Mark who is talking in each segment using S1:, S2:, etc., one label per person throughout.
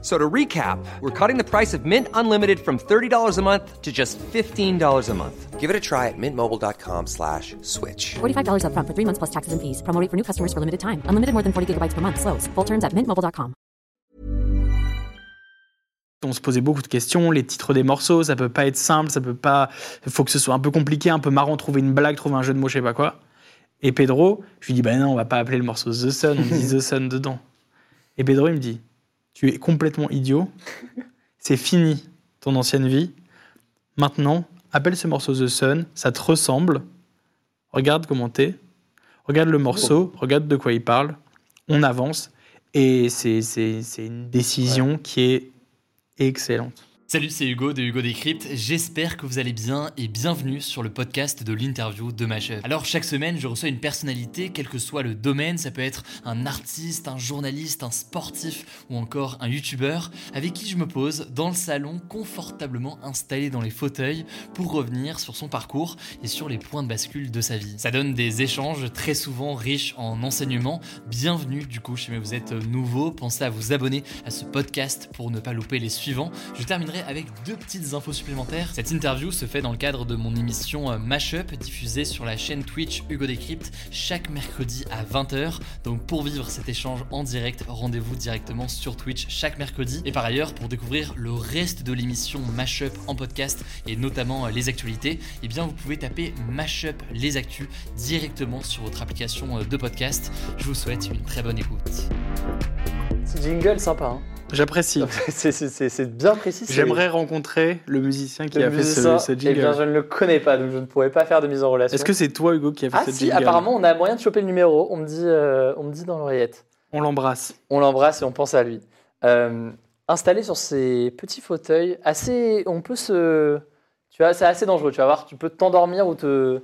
S1: So to recap, we're cutting the price of Mint Unlimited from $30 a month to just $15 a month.
S2: Give it a try at mintmobile.com slash switch.
S3: $45 upfront for three months plus taxes and fees. Promo rate for new customers for limited time. Unlimited more than 40 gigabytes per month. Slows. Full terms at mintmobile.com.
S4: On se posait beaucoup de questions, les titres des morceaux, ça peut pas être simple, ça peut pas. Il faut que ce soit un peu compliqué, un peu marrant, trouver une blague, trouver un jeu de mots, je sais pas quoi. Et Pedro, je lui dis, bah non, on va pas appeler le morceau The Sun, on dit The Sun dedans. Et Pedro, il me dit, tu es complètement idiot, c'est fini ton ancienne vie. Maintenant, appelle ce morceau The Sun, ça te ressemble, regarde comment t'es, regarde le morceau, regarde de quoi il parle, on avance. Et c'est une décision qui est excellente.
S5: Salut, c'est Hugo de Hugo Décrypte. J'espère que vous allez bien et bienvenue sur le podcast de l'interview de Mashup. Alors, chaque semaine, je reçois une personnalité, quel que soit le domaine. Ça peut être un artiste, un journaliste, un sportif ou encore un youtubeur avec qui je me pose dans le salon, confortablement installé dans les fauteuils pour revenir sur son parcours et sur les points de bascule de sa vie. Ça donne des échanges très souvent riches en enseignements. Bienvenue du coup, si vous êtes nouveau, pensez à vous abonner à ce podcast pour ne pas louper les suivants. Je terminerai avec deux petites infos supplémentaires. Cette interview se fait dans le cadre de mon émission euh, Mashup diffusée sur la chaîne Twitch Hugo Décrypte chaque mercredi à 20h. Donc pour vivre cet échange en direct, rendez-vous directement sur Twitch chaque mercredi. Et par ailleurs, pour découvrir le reste de l'émission Mashup en podcast et notamment euh, les actualités, eh bien vous pouvez taper Mashup les actus directement sur votre application euh, de podcast. Je vous souhaite une très bonne écoute.
S6: Petit jingle sympa. Hein.
S4: J'apprécie.
S6: C'est- bien précis.
S4: J'aimerais rencontrer le musicien qui
S6: le
S4: a fait ce, ce
S6: Eh bien, je ne le connais pas, donc je ne pourrais pas faire de mise en relation.
S4: Est-ce que c'est toi, Hugo, qui a fait
S6: Ah
S4: ce
S6: si,
S4: jingle
S6: apparemment, on a moyen de choper le numéro. On me dit, euh, on me dit dans l'oreillette.
S4: On l'embrasse.
S6: On l'embrasse et on pense à lui. Euh, installé sur ces petits fauteuils, assez, on peut se, tu vois, c'est assez dangereux. Tu vas voir, tu peux t'endormir ou te,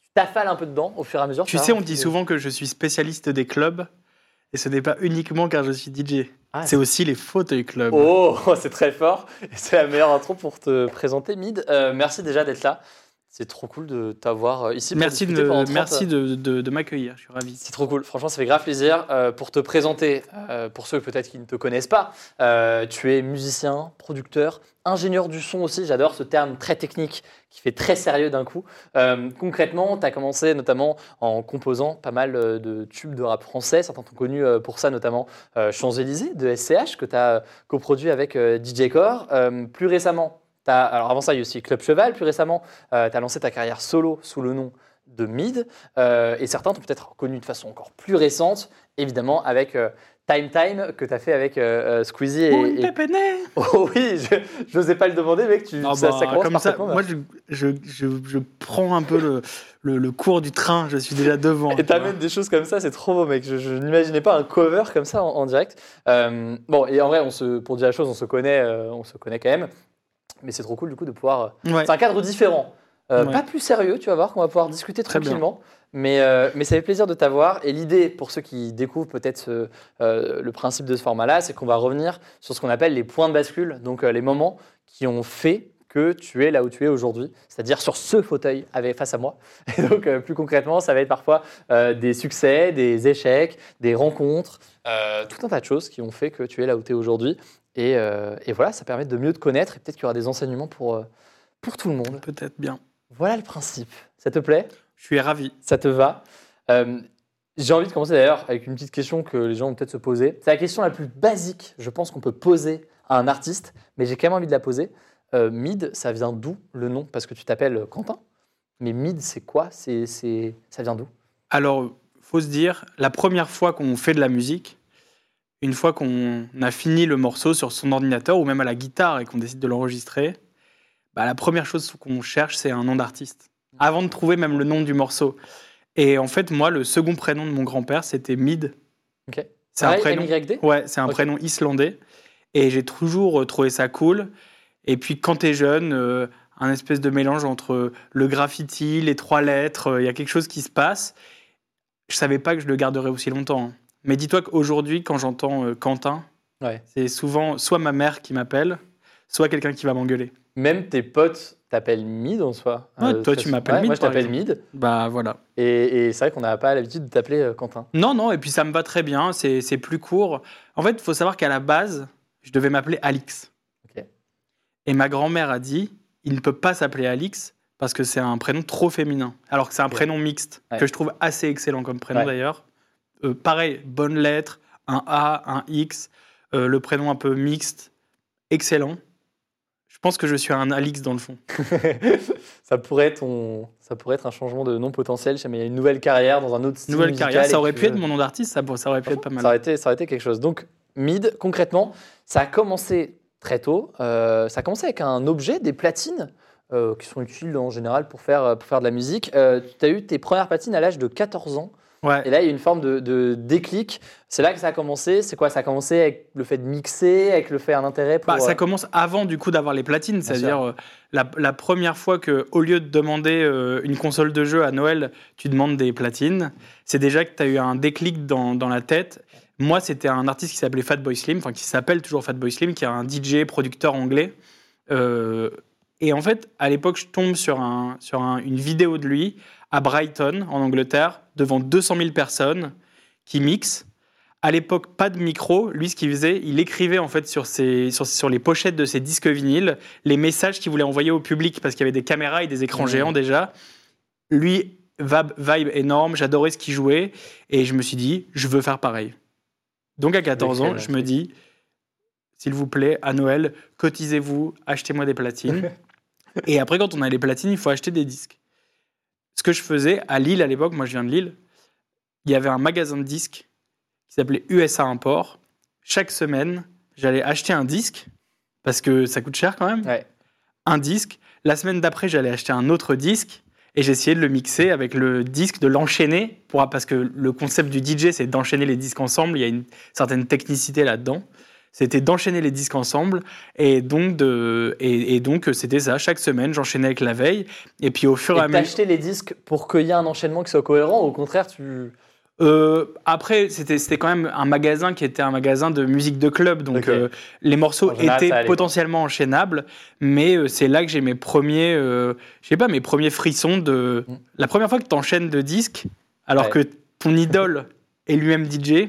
S6: tu t'affales un peu dedans au fur et à mesure.
S4: Tu sais, on dit souvent que je suis spécialiste des clubs, et ce n'est pas uniquement car je suis DJ.
S6: Ah,
S4: c'est aussi les fauteuils clubs.
S6: Oh, c'est très fort. C'est la meilleure intro pour te présenter, Mid. Euh, merci déjà d'être là. C'est trop cool de t'avoir euh, ici.
S4: merci de,
S6: discuter pendant 30
S4: merci de, de- de m'accueillir, je suis ravi.
S6: C'est trop cool. Franchement, ça fait grave plaisir. Euh, pour te présenter, euh, pour ceux peut-être qui ne te connaissent pas, euh, tu es musicien, producteur, ingénieur du son aussi. J'adore ce terme très technique qui fait très sérieux d'un coup. Euh, concrètement, tu as commencé notamment en composant pas mal euh, de tubes de rap français. Certains t'ont connu euh, pour ça, notamment euh, Champs-Élysées de SCH, que tu as coproduit avec DJ Core. Plus récemment, t'as- alors avant ça, il y a aussi Club Cheval. Plus récemment, tu as lancé ta carrière solo sous le nom de Mid. Et certains t'ont peut-être connu de façon encore plus récente, évidemment, avec Time Time que tu as fait avec euh, euh, Squeezie. Et,
S4: Oh, une
S6: et- Oh oui, je n'osais pas le demander, mec. Tu,
S4: Ah
S6: ça,
S4: bah,
S6: ça commence
S4: Comme ça, moi, je, je, je, je prends un peu le, le, le cours du train, je suis déjà devant.
S6: Et t'amènes des choses comme ça, c'est trop beau, mec. Je, je n'imaginais pas un cover comme ça en, en direct. Euh, bon, et en vrai, on se, pour dire la chose, on se connaît, euh, on se connaît quand même. Mais c'est trop cool du coup de pouvoir.
S4: Ouais.
S6: C'est un cadre différent, Euh,
S4: Ouais.
S6: pas plus sérieux, tu vas voir, qu'on va pouvoir discuter
S4: Très bien.
S6: tranquillement. Mais, euh, mais ça fait plaisir de t'avoir. Et l'idée, pour ceux qui découvrent peut-être euh, le principe de ce format-là, c'est qu'on va revenir sur ce qu'on appelle les points de bascule, donc les moments qui ont fait que tu es là où tu es aujourd'hui, c'est-à-dire sur ce fauteuil avec, face à moi. Et donc, euh, plus concrètement, ça va être parfois euh, des succès, des échecs, des rencontres, euh, tout un tas de choses qui ont fait que tu es là où tu es aujourd'hui. Et, et voilà, ça permet de mieux te connaître et peut-être qu'il y aura des enseignements pour, pour tout le monde.
S4: Peut-être bien.
S6: Voilà le principe. Ça te plaît?
S4: Je suis ravi.
S6: Ça te va? Euh, J'ai envie de commencer d'ailleurs avec une petite question que les gens vont peut-être se poser. C'est la question la plus basique, je pense, qu'on peut poser à un artiste, mais j'ai quand même envie de la poser. Euh, Mid, ça vient d'où le nom? Parce que tu t'appelles Quentin. Mais Mid, c'est quoi? C'est, c'est... Ça vient d'où?
S4: Alors, faut se dire, la première fois qu'on fait de la musique, une fois qu'on a fini le morceau sur son ordinateur ou même à la guitare et qu'on décide de l'enregistrer, bah, la première chose qu'on cherche, c'est un nom d'artiste. Avant de trouver même le nom du morceau. Et en fait, moi, le second prénom de mon grand-père, c'était Mid. C'est un
S6: Pareil,
S4: prénom.
S6: MYD
S4: Ouais, c'est un prénom islandais. Et j'ai toujours euh, trouvé ça cool. Et puis quand t'es jeune, euh, un espèce de mélange entre le graffiti, les trois lettres, euh, il y a quelque chose qui se passe. Je savais pas que je le garderais aussi longtemps. hein. Mais dis-toi qu'aujourd'hui, quand j'entends euh, Quentin,
S6: Ouais.
S4: c'est souvent soit ma mère qui m'appelle, soit quelqu'un qui va m'engueuler.
S6: Même tes potes t'appellent Mid en soi.
S4: Ouais, toi, tu m'appelles Mid,
S6: Moi, je t'appelle. Mid.
S4: Bah voilà.
S6: Et, et c'est vrai qu'on n'a pas l'habitude de t'appeler euh, Quentin.
S4: Non, non, et puis ça me va très bien, c'est plus court. En fait, il faut savoir qu'à la base, je devais m'appeler Alix. Et ma grand-mère a dit, il ne peut pas s'appeler Alix parce que c'est un prénom trop féminin. Alors que c'est un prénom mixte,
S6: Ouais.
S4: que je trouve assez excellent comme prénom
S6: Ouais.
S4: d'ailleurs. Euh, pareil, bonne lettre, un A, un X, euh, le prénom un peu mixte, excellent. Je pense que je suis un Alix dans le fond.
S6: ça, pourrait être ton- ça pourrait être un changement de nom potentiel. Mais il y a une nouvelle carrière dans un autre style.
S4: Nouvelle carrière, ça aurait pu être mon nom d'artiste, ça, ça aurait pu être pas mal.
S6: Ça aurait, été, ça aurait été quelque chose. Donc, Mid, concrètement, ça a commencé très tôt. Euh, ça a commencé avec un objet, des platines, euh, qui sont utiles en général pour faire, pour faire de la musique. Euh, tu as eu tes premières platines à l'âge de 14 ans.
S4: Ouais.
S6: Et là, il y a une forme de, de déclic. C'est là que ça a commencé. C'est quoi? Ça a commencé avec le fait de mixer, avec le fait un intérêt pour.
S4: Bah, ça
S6: euh,
S4: commence avant du coup d'avoir les platines, c'est-à-dire euh, la, la première fois que au lieu de demander euh, une console de jeu à Noël, tu demandes des platines, c'est déjà que tu as eu un déclic dans, dans la tête. Moi, c'était un artiste qui s'appelait Fatboy Slim, enfin qui s'appelle toujours Fatboy Slim, qui est un DJ producteur anglais. Euh, et en fait, à l'époque, je tombe sur, un, sur un- une vidéo de lui à Brighton, en Angleterre, devant 200 000 personnes qui mixent. À l'époque, pas de micro. Lui, ce qu'il faisait, il écrivait en fait sur, ses, sur, sur les pochettes de ses disques vinyles les messages qu'il voulait envoyer au public parce qu'il y avait des caméras et des écrans
S6: Mhm.
S4: géants déjà. Lui, vibe énorme, j'adorais ce qu'il jouait et je me suis dit, je veux faire pareil. Donc à 14 ans, je me dis, s'il vous plaît, à Noël, cotisez-vous, achetez-moi des platines. et après, quand on a les platines, il faut acheter des disques. Ce que je faisais à Lille à l'époque, moi je viens de Lille, il y avait un magasin de disques qui s'appelait USA Import. Chaque semaine, j'allais acheter un disque, parce que ça coûte cher quand même,
S6: Ouais.
S4: un disque. La semaine d'après, j'allais acheter un autre disque et j'essayais de le mixer avec le disque, de l'enchaîner, pour, parce que le concept du DJ, c'est d'enchaîner les disques ensemble. Il y a une certaine technicité là-dedans. C'était d'enchaîner les disques ensemble et donc de et, et donc c'était ça. Chaque semaine, j'enchaînais avec la veille et puis au fur et, à mesure.
S6: t'achetais les disques pour qu'il y ait un enchaînement qui soit cohérent. Au contraire, tu.
S4: Euh, après, c'était c'était quand même un magasin qui était un magasin de musique de club, donc euh, les morceaux
S6: En
S4: étaient potentiellement enchaînables, mais euh, c'est là que j'ai mes premiers, euh, je sais pas, mes premiers frissons de
S6: Mm.
S4: la première fois que tu enchaînes de disques, alors
S6: Ouais.
S4: que ton idole est lui-même DJ,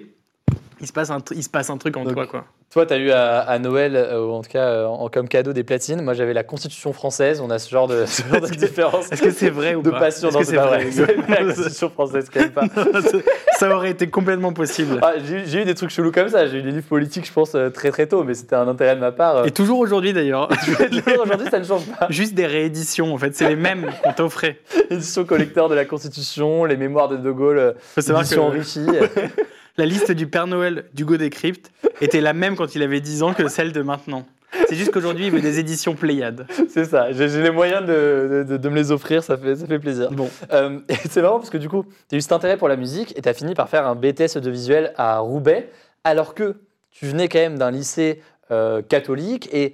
S4: il se passe un, il se passe un truc en
S6: Donc,
S4: toi, quoi.
S6: Toi, tu as eu à, à Noël, euh, ou en tout cas euh, en, comme cadeau des platines. Moi, j'avais la Constitution française. On a ce genre de, ce genre de différence.
S4: Est-ce que c'est vrai ou
S6: de
S4: pas
S6: passion
S4: Est-ce
S6: Non, c'est pas
S4: vrai
S6: la Constitution française, quand même pas.
S4: Ça aurait été complètement possible.
S6: Ah, j'ai eu des trucs chelous comme ça. J'ai eu des livres politiques, je pense, euh, très très tôt, mais c'était un intérêt de ma part.
S4: Et toujours aujourd'hui d'ailleurs.
S6: Aujourd'hui, ça ne change pas.
S4: Juste des rééditions, en fait, c'est les mêmes qu'on t'offrait.
S6: Édition collecteur de la Constitution, les mémoires de De Gaulle,
S4: Faut
S6: édition
S4: que-
S6: enrichie.
S4: La liste du Père Noël d'Hugo Décrypte était la même quand il avait 10 ans que celle de maintenant. C'est juste qu'aujourd'hui, il veut des éditions Pléiades.
S6: c'est ça. J'ai les moyens de, de- de me les offrir, ça fait, ça fait plaisir.
S4: Bon,
S6: Euh, c'est marrant parce que du coup, tu as eu cet intérêt pour la musique et tu as fini par faire un BTS audiovisuel à Roubaix, alors que tu venais quand même d'un lycée euh, catholique et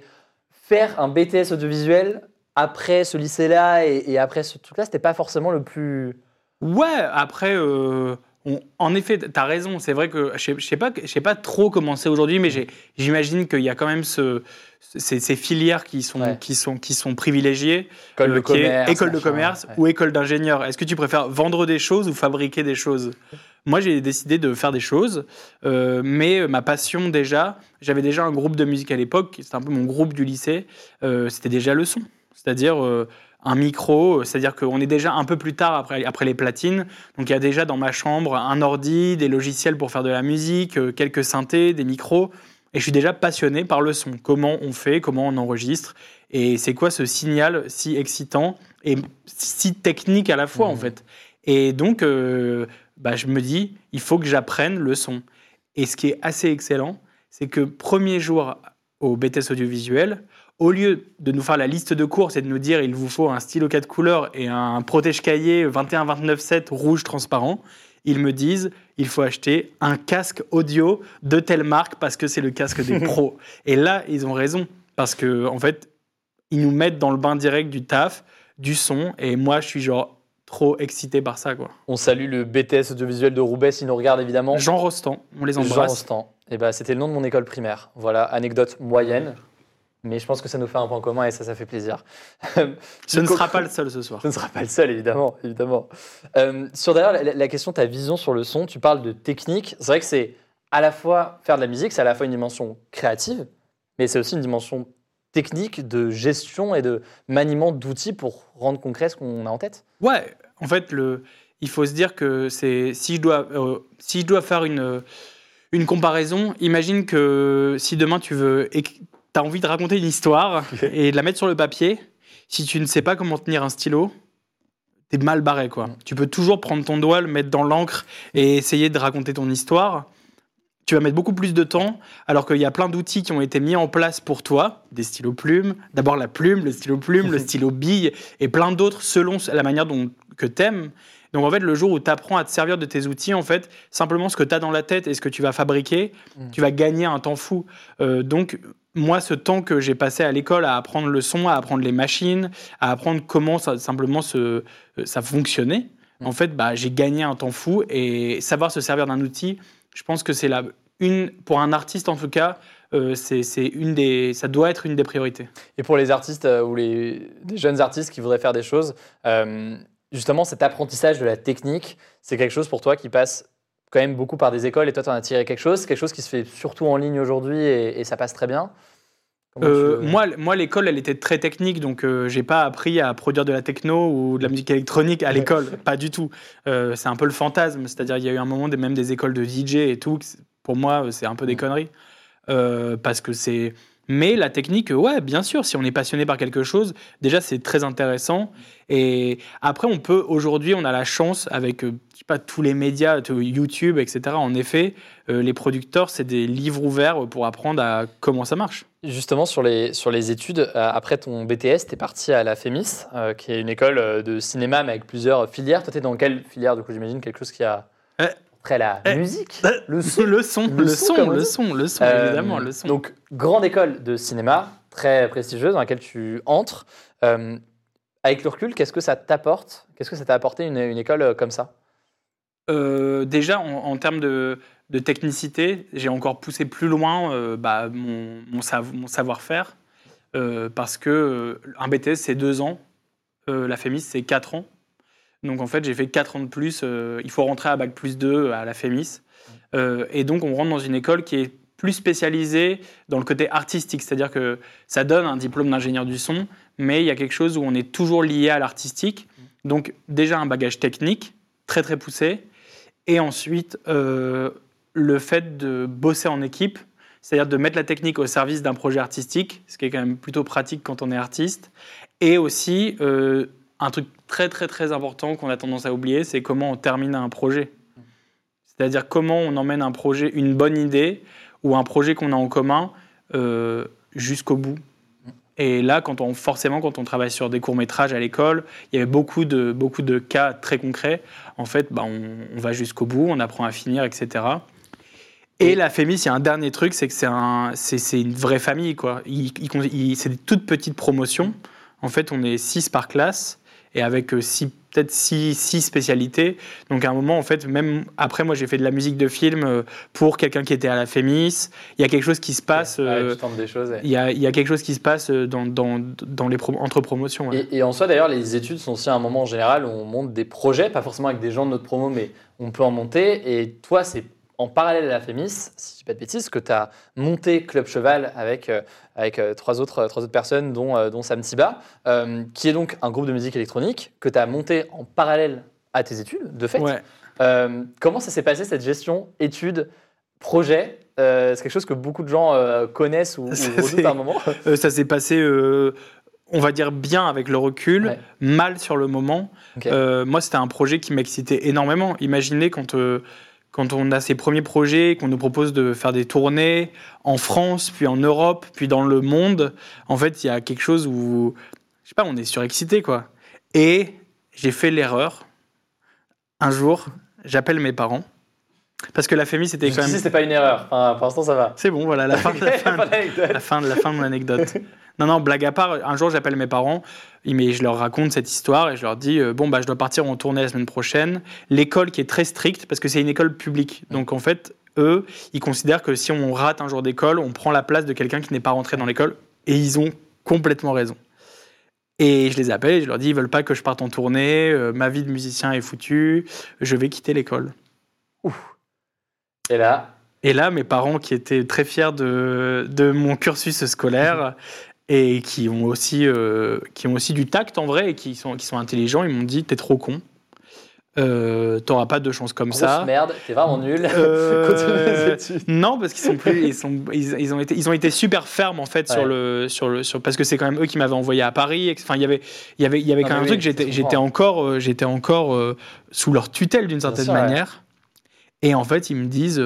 S6: faire un BTS audiovisuel après ce lycée-là et, et après ce truc-là, c'était pas forcément le plus.
S4: ouais, après, euh, on- en effet, tu as raison. C'est vrai que je sais, je sais pas, je sais pas trop comment c'est aujourd'hui, mais j'imagine qu'il y a quand même ce, ces, ces filières qui sont,
S6: Ouais.
S4: qui sont, qui sont privilégiées.
S6: École
S4: euh,
S6: de commerce.
S4: école de commerce
S6: ouais.
S4: ou école d'ingénieur. Est-ce que tu préfères vendre des choses ou fabriquer des choses? Moi, j'ai décidé de faire des choses, euh, mais ma passion déjà, j'avais déjà un groupe de musique à l'époque, c'était un peu mon groupe du lycée, euh, c'était déjà le son. C'est-à-dire un micro, c'est-à-dire qu'on est déjà un peu plus tard après, après les platines, donc il y a déjà dans ma chambre un ordi, des logiciels pour faire de la musique, euh, quelques synthés, des micros, et je suis déjà passionné par le son, comment on fait, comment on enregistre, et c'est quoi ce signal si excitant et si technique à la fois en
S6: Mhm.
S4: fait? Et donc, euh, bah, je me dis, il faut que j'apprenne le son. Et ce qui est assez excellent, c'est que premier jour au BTS audiovisuel, au lieu de nous faire la liste de courses et de nous dire il vous faut un stylo 4 couleurs et un protège-cahier 21-29-7 rouge transparent, ils me disent il faut acheter un casque audio de telle marque parce que c'est le casque des pros. Et là, ils ont raison parce que en fait, ils nous mettent dans le bain direct du taf, du son, et moi, je suis genre trop excité par ça, quoi.
S6: On salue le BTS audiovisuel de Roubaix s'il nous regarde évidemment.
S4: Jean Rostand, on les
S6: Jean
S4: embrasse.
S6: Rostand. Et ben, c'était le nom de mon école primaire. Voilà, anecdote moyenne. Mais je pense que ça nous fait un point commun et ça, ça fait plaisir.
S4: Ce ne sera pas le seul ce soir.
S6: Ce ne sera pas le seul, évidemment. évidemment. Euh, sur d'ailleurs la, la question, ta vision sur le son, tu parles de technique. C'est vrai que c'est à la fois faire de la musique, c'est à la fois une dimension créative, mais c'est aussi une dimension technique de gestion et de maniement d'outils pour rendre concret ce qu'on a en tête.
S4: Ouais, en fait, le, il faut se dire que c'est si je dois euh, si je dois faire une une comparaison, imagine que si demain tu veux as envie de raconter une histoire et de la mettre sur le papier, si tu ne sais pas comment tenir un stylo, t'es mal barré quoi.
S6: Mm.
S4: Tu peux toujours prendre ton doigt, le mettre dans l'encre et essayer de raconter ton histoire. Tu vas mettre beaucoup plus de temps, alors qu'il y a plein d'outils qui ont été mis en place pour toi, des stylos plumes, d'abord la plume, le stylo plume, le stylo bille, et plein d'autres selon la manière dont que t'aimes. Donc en fait, le jour où tu apprends à te servir de tes outils, en fait, simplement ce que tu as dans la tête et ce que tu vas fabriquer,
S6: Mm.
S4: tu vas gagner un temps fou. Euh, donc moi, ce temps que j'ai passé à l'école à apprendre le son, à apprendre les machines, à apprendre comment ça, simplement se, euh, ça fonctionnait,
S6: Mm.
S4: en fait, bah, j'ai gagné un temps fou et savoir se servir d'un outil, je pense que c'est la une pour un artiste en tout cas, euh, c'est c'est une des, ça doit être une des priorités.
S6: Et pour les artistes euh, ou les des jeunes artistes qui voudraient faire des choses, euh, justement cet apprentissage de la technique, c'est quelque chose pour toi qui passe quand même beaucoup par des écoles et toi tu en as tiré quelque chose. Quelque chose qui se fait surtout en ligne aujourd'hui et, et ça passe très bien?
S4: Euh,
S6: tu
S4: moi, moi l'école, elle était très technique, donc euh, j'ai pas appris à produire de la techno ou de la musique électronique à l'école, pas du tout. Euh, c'est un peu le fantasme, c'est-à-dire il y a eu un moment même des écoles de DJ et tout. Pour moi, c'est un peu des
S6: Mm.
S4: conneries, parce que c'est. Mais la technique, ouais, bien sûr, si on est passionné par quelque chose, déjà c'est très intéressant. Et après, on peut aujourd'hui, on a la chance avec, euh, je sais pas, tous les médias, YouTube, etc. En effet, euh, les producteurs, c'est des livres ouverts pour apprendre à comment ça marche.
S6: Justement, sur les, sur les études, euh, après ton BTS, tu es parti à la FEMIS, euh, qui est une école de cinéma, mais avec plusieurs filières. Toi, tu es dans quelle filière Du coup, j'imagine quelque chose qui a
S4: Eh.
S6: à la
S4: Eh.
S6: musique.
S4: Le son, le son,
S6: Le
S4: le
S6: son,
S4: le son, le son,
S6: Euh,
S4: évidemment, le son.
S6: Donc, grande école de cinéma, très prestigieuse, dans laquelle tu entres. Euh, avec le recul, qu'est-ce que ça t'apporte? Qu'est-ce que ça t'a apporté une, une école euh, comme ça?
S4: Euh, déjà, en, en termes de, de technicité, j'ai encore poussé plus loin bah, mon, mon, sav- mon savoir-faire, parce que un BTS, c'est deux ans, la FEMIS, c'est quatre ans. Donc en fait, j'ai fait quatre ans de plus. euh, il faut rentrer à Bac plus 2 à la FEMIS. Euh, et donc, on rentre dans une école qui est plus spécialisée dans le côté artistique, c'est-à-dire que ça donne un diplôme d'ingénieur du son, mais il y a quelque chose où on est toujours lié à l'artistique. Donc déjà un bagage technique très très poussé, et ensuite euh, le fait de bosser en équipe, c'est-à-dire de mettre la technique au service d'un projet artistique, ce qui est quand même plutôt pratique quand on est artiste, et aussi euh, un truc très très très important qu'on a tendance à oublier, c'est comment on termine un projet. C'est-à-dire comment on emmène un projet, une bonne idée ou un projet qu'on a en commun euh, jusqu'au bout. Et là, quand on, forcément, quand on travaille sur des courts-métrages à l'école, il y avait beaucoup de, beaucoup de cas très concrets. En fait, bah, on, on va jusqu'au bout, on apprend à finir, etc. Et la FEMIS, il y a un dernier truc, c'est que c'est un, c'est, c'est une vraie famille. Quoi. C'est des toutes petites promotions. En fait, on est six par classe et avec euh, six, peut-être six, six spécialités. Donc à un moment, en fait, même après, moi, j'ai fait de la musique de film euh, pour quelqu'un qui était à la FEMIS. Il y a quelque chose qui se passe.
S6: Ouais,
S4: euh,
S6: tu tentes des choses. ouais.
S4: il y, a, il y a quelque chose qui se passe euh, dans, dans, dans les pro- entre promotions. ouais.
S6: Et, et en soi, d'ailleurs, les études sont aussi un moment en général où on monte des projets, pas forcément avec des gens de notre promo, mais on peut en monter. Et toi, c'est en parallèle à la FEMIS, si je dis pas de bêtises, que tu as monté Club Cheval avec, euh, avec euh, trois, autres, trois autres personnes, dont, euh, dont Sam Tiba, euh, qui est donc un groupe de musique électronique que tu as monté en parallèle à tes études, de fait.
S4: Ouais.
S6: Euh, comment ça s'est passé cette gestion études, projet Euh, C'est quelque chose que beaucoup de gens euh, connaissent ou, ou redoutent à un moment.
S4: Euh, ça s'est passé, euh, on va dire, bien avec le recul,
S6: Ouais.
S4: mal sur le moment. Euh, moi, c'était un projet qui m'excitait énormément. Imaginez quand, euh, quand on a ces premiers projets, qu'on nous propose de faire des tournées en France, puis en Europe, puis dans le monde. En fait, il y a quelque chose où, je sais pas, on est surexcité, quoi. Et j'ai fait l'erreur. Un jour, j'appelle mes parents Parce que la FMI, c'était quand même.
S6: c'était pas une erreur. Enfin, pour l'instant, ça va.
S4: C'est bon, voilà, la fin, la fin, la fin de la fin de mon anecdote. Non, non, blague à part, un jour j'appelle mes parents, mais je leur raconte cette histoire et je leur dis euh, bon bah je dois partir en tournée la semaine prochaine. L'école qui est très stricte parce que c'est une école publique, donc en fait eux ils considèrent que si on rate un jour d'école, on prend la place de quelqu'un qui n'est pas rentré dans l'école et ils ont complètement raison. Et je les appelle et je leur dis ils veulent pas que je parte en tournée, euh, ma vie de musicien est foutue, je vais quitter l'école.
S6: Et là,
S4: Et là, mes parents, qui étaient très fiers de, de mon cursus scolaire et qui ont, aussi, euh, qui ont aussi du tact en vrai et qui sont, qui sont intelligents, ils m'ont dit T'es trop con. Euh, T'auras pas de chance comme
S6: grosse
S4: ça.
S6: merde, t'es vraiment nul.
S4: Euh,
S6: les études.
S4: non, parce qu'ils sont plus, ils, sont, ils, ils ont été, ils ont été super fermes en fait sur le, sur le, sur, parce que c'est quand même eux qui m'avaient envoyé à Paris. Enfin, il y avait, il y avait, il y avait
S6: Non,
S4: quand même un truc. J'étais, encore, euh, j'étais encore euh, sous leur tutelle d'une certaine
S6: sûr, ouais.
S4: manière. Et en fait, ils me disent.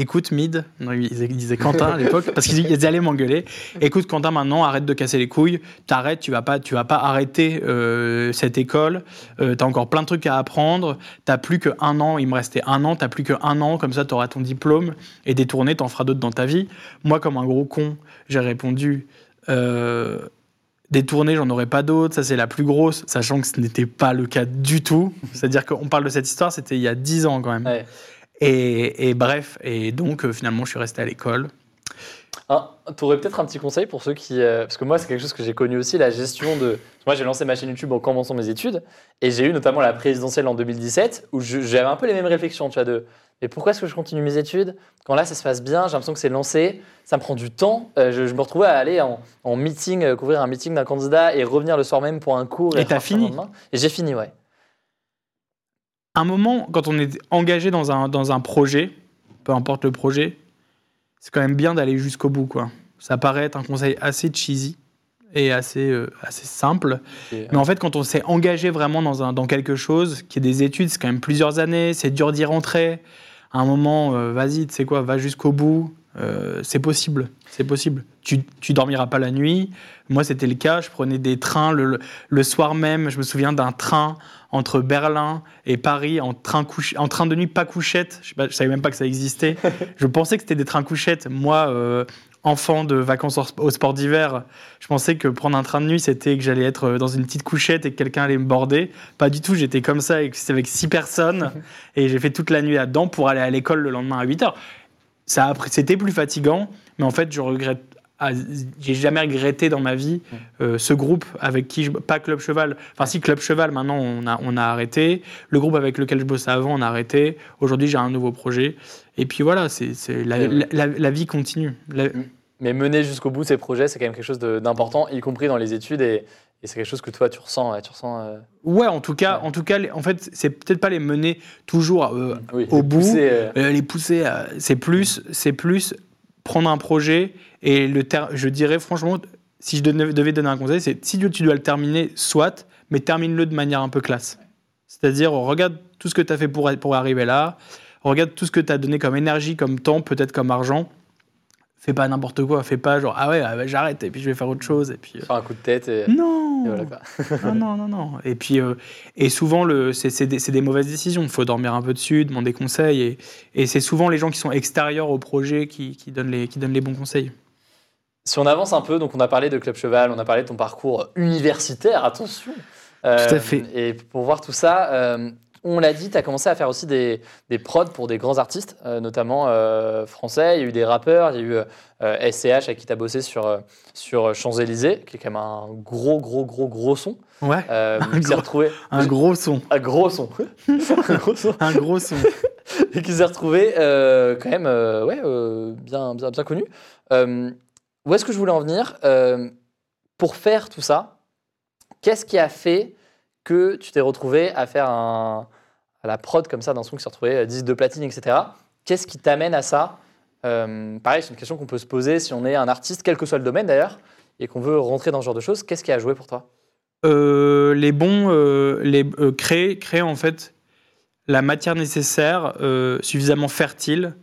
S4: Écoute, Mid, non, ils disaient Quentin à l'époque, parce qu'ils ils allaient m'engueuler. Écoute, Quentin, maintenant, arrête de casser les couilles. T'arrêtes, tu vas pas, tu vas pas arrêter euh, cette école. Euh, t'as encore plein de trucs à apprendre. T'as plus que un an. Il me restait un an. T'as plus que un an. Comme ça, t'auras ton diplôme et des tournées, t'en feras d'autres dans ta vie. Moi, comme un gros con, j'ai répondu. euh, des j'en aurais pas d'autres. Ça, c'est la plus grosse, sachant que ce n'était pas le cas du tout. C'est-à-dire qu'on parle de cette histoire, c'était il y a 10 ans quand même. Et, et bref, et donc euh, finalement, je suis resté à l'école.
S6: tu aurais peut-être un petit conseil pour ceux qui. euh, parce que moi, c'est quelque chose que j'ai connu aussi, la gestion de. Moi, j'ai lancé ma chaîne YouTube en commençant mes études. Et j'ai eu notamment la présidentielle en 2017, où j'avais un peu les mêmes réflexions, tu vois, de. Mais pourquoi est-ce que je continue mes études? Quand là, ça se passe bien, j'ai l'impression que c'est lancé, ça me prend du temps. Euh, je, je me retrouvais à aller en, en meeting, euh, couvrir un meeting d'un candidat et revenir le soir même pour un cours.
S4: Et t'as
S6: repartir le
S4: fini
S6: lendemain. Et j'ai fini, ouais.
S4: Un moment, quand on est engagé dans un, dans un projet, peu importe le projet, c'est quand même bien d'aller jusqu'au bout. Quoi. Ça paraît être un conseil assez cheesy et assez, euh, assez simple.
S6: Et,
S4: Mais en fait, quand on s'est engagé vraiment dans, un, dans quelque chose, qui est des études, c'est quand même plusieurs années, c'est dur d'y rentrer. À un moment, euh, vas-y, tu sais quoi, va jusqu'au bout. Euh, c'est possible, c'est possible. Tu, tu dormiras pas la nuit. Moi, c'était le cas. Je prenais des trains le, le soir même. Je me souviens d'un train entre Berlin et Paris en train, couche, en train de nuit pas couchette. Je, je savais même pas que ça existait. je pensais que c'était des trains couchettes. Moi, euh, enfant de vacances au, sport d'hiver, je pensais que prendre un train de nuit, c'était que j'allais être dans une petite couchette et que quelqu'un allait me border. Pas du tout. J'étais comme ça avec, avec six personnes et j'ai fait toute la nuit là-dedans pour aller à l'école le lendemain à 8 heures. C'était plus fatigant, mais en fait, je regrette. Ah, J'ai jamais regretté dans ma vie euh, ce groupe avec qui je. Pas Club Cheval. Enfin, si, Club Cheval, maintenant, on a, on a arrêté. Le groupe avec lequel je bossais avant, on a arrêté. Aujourd'hui, j'ai un nouveau projet. Et puis voilà, c'est la, la- la- la vie continue. La-
S6: Mais mener jusqu'au bout ces projets, c'est quand même quelque chose d'important, y compris dans les études. Et, et c'est quelque chose que toi, tu ressens. ouais, Tu ressens euh,
S4: Ouais, en tout cas,
S6: Ouais.
S4: en, tout cas en fait, c'est peut-être pas les mener toujours euh,
S6: oui,
S4: au
S6: les
S4: bout.
S6: pousser, euh,
S4: les pousser, c'est plus, c'est plus prendre un projet et le je dirais franchement, si je devais devais donner un conseil, c'est si tu dois le terminer, soit, mais termine-le de manière un peu classe. C'est-à-dire, regarde tout ce que tu as fait pour, pour arriver là, regarde tout ce que tu as donné comme énergie, comme temps, peut-être comme argent. Fais pas n'importe quoi, fais pas genre, ah ouais, ah ouais, j'arrête et puis je vais faire autre chose. Et puis, euh,
S6: faire un coup de tête. Et,
S4: non
S6: et voilà, quoi.
S4: non, non, non, non. Et puis, euh, et souvent, le, c'est, des, des mauvaises décisions. Il faut dormir un peu dessus, demander conseil. Et, et c'est souvent les gens qui sont extérieurs au projet qui, qui, donnent, les, qui donnent les bons conseils.
S6: Si on avance un peu, donc on a parlé de Club Cheval, on a parlé de ton parcours universitaire, attention. Euh,
S4: Tout à fait.
S6: Et pour voir tout ça, euh, on l'a dit, tu as commencé à faire aussi des, des prods pour des grands artistes, euh, notamment euh, français. Il y a eu des rappeurs, il y a eu euh, SCH avec qui tu as bossé sur, euh, sur Champs-Élysées, qui est quand même un gros, gros, gros, gros son.
S4: Ouais,
S6: Euh,
S4: Un gros-
S6: retrouvé.
S4: un gros son.
S6: Un gros son. un gros son.
S4: Un gros son.
S6: et qui s'est retrouvé euh, quand même euh, ouais, euh, bien, bien, bien connu. Euh, où est-ce que je voulais en venir? Euh, Pour faire tout ça, qu'est-ce qui a fait que tu t'es retrouvé à faire un, à la prod comme ça d'un son qui s'est retrouvé euh, 10 de platine, etc. Qu'est-ce qui t'amène à ça? Euh, Pareil, c'est une question qu'on peut se poser si on est un artiste, quel que soit le domaine d'ailleurs, et qu'on veut rentrer dans ce genre de choses. Qu'est-ce qui a joué pour toi?
S4: Euh, les bons, euh, les, créer, créer en fait la matière nécessaire, suffisamment fertile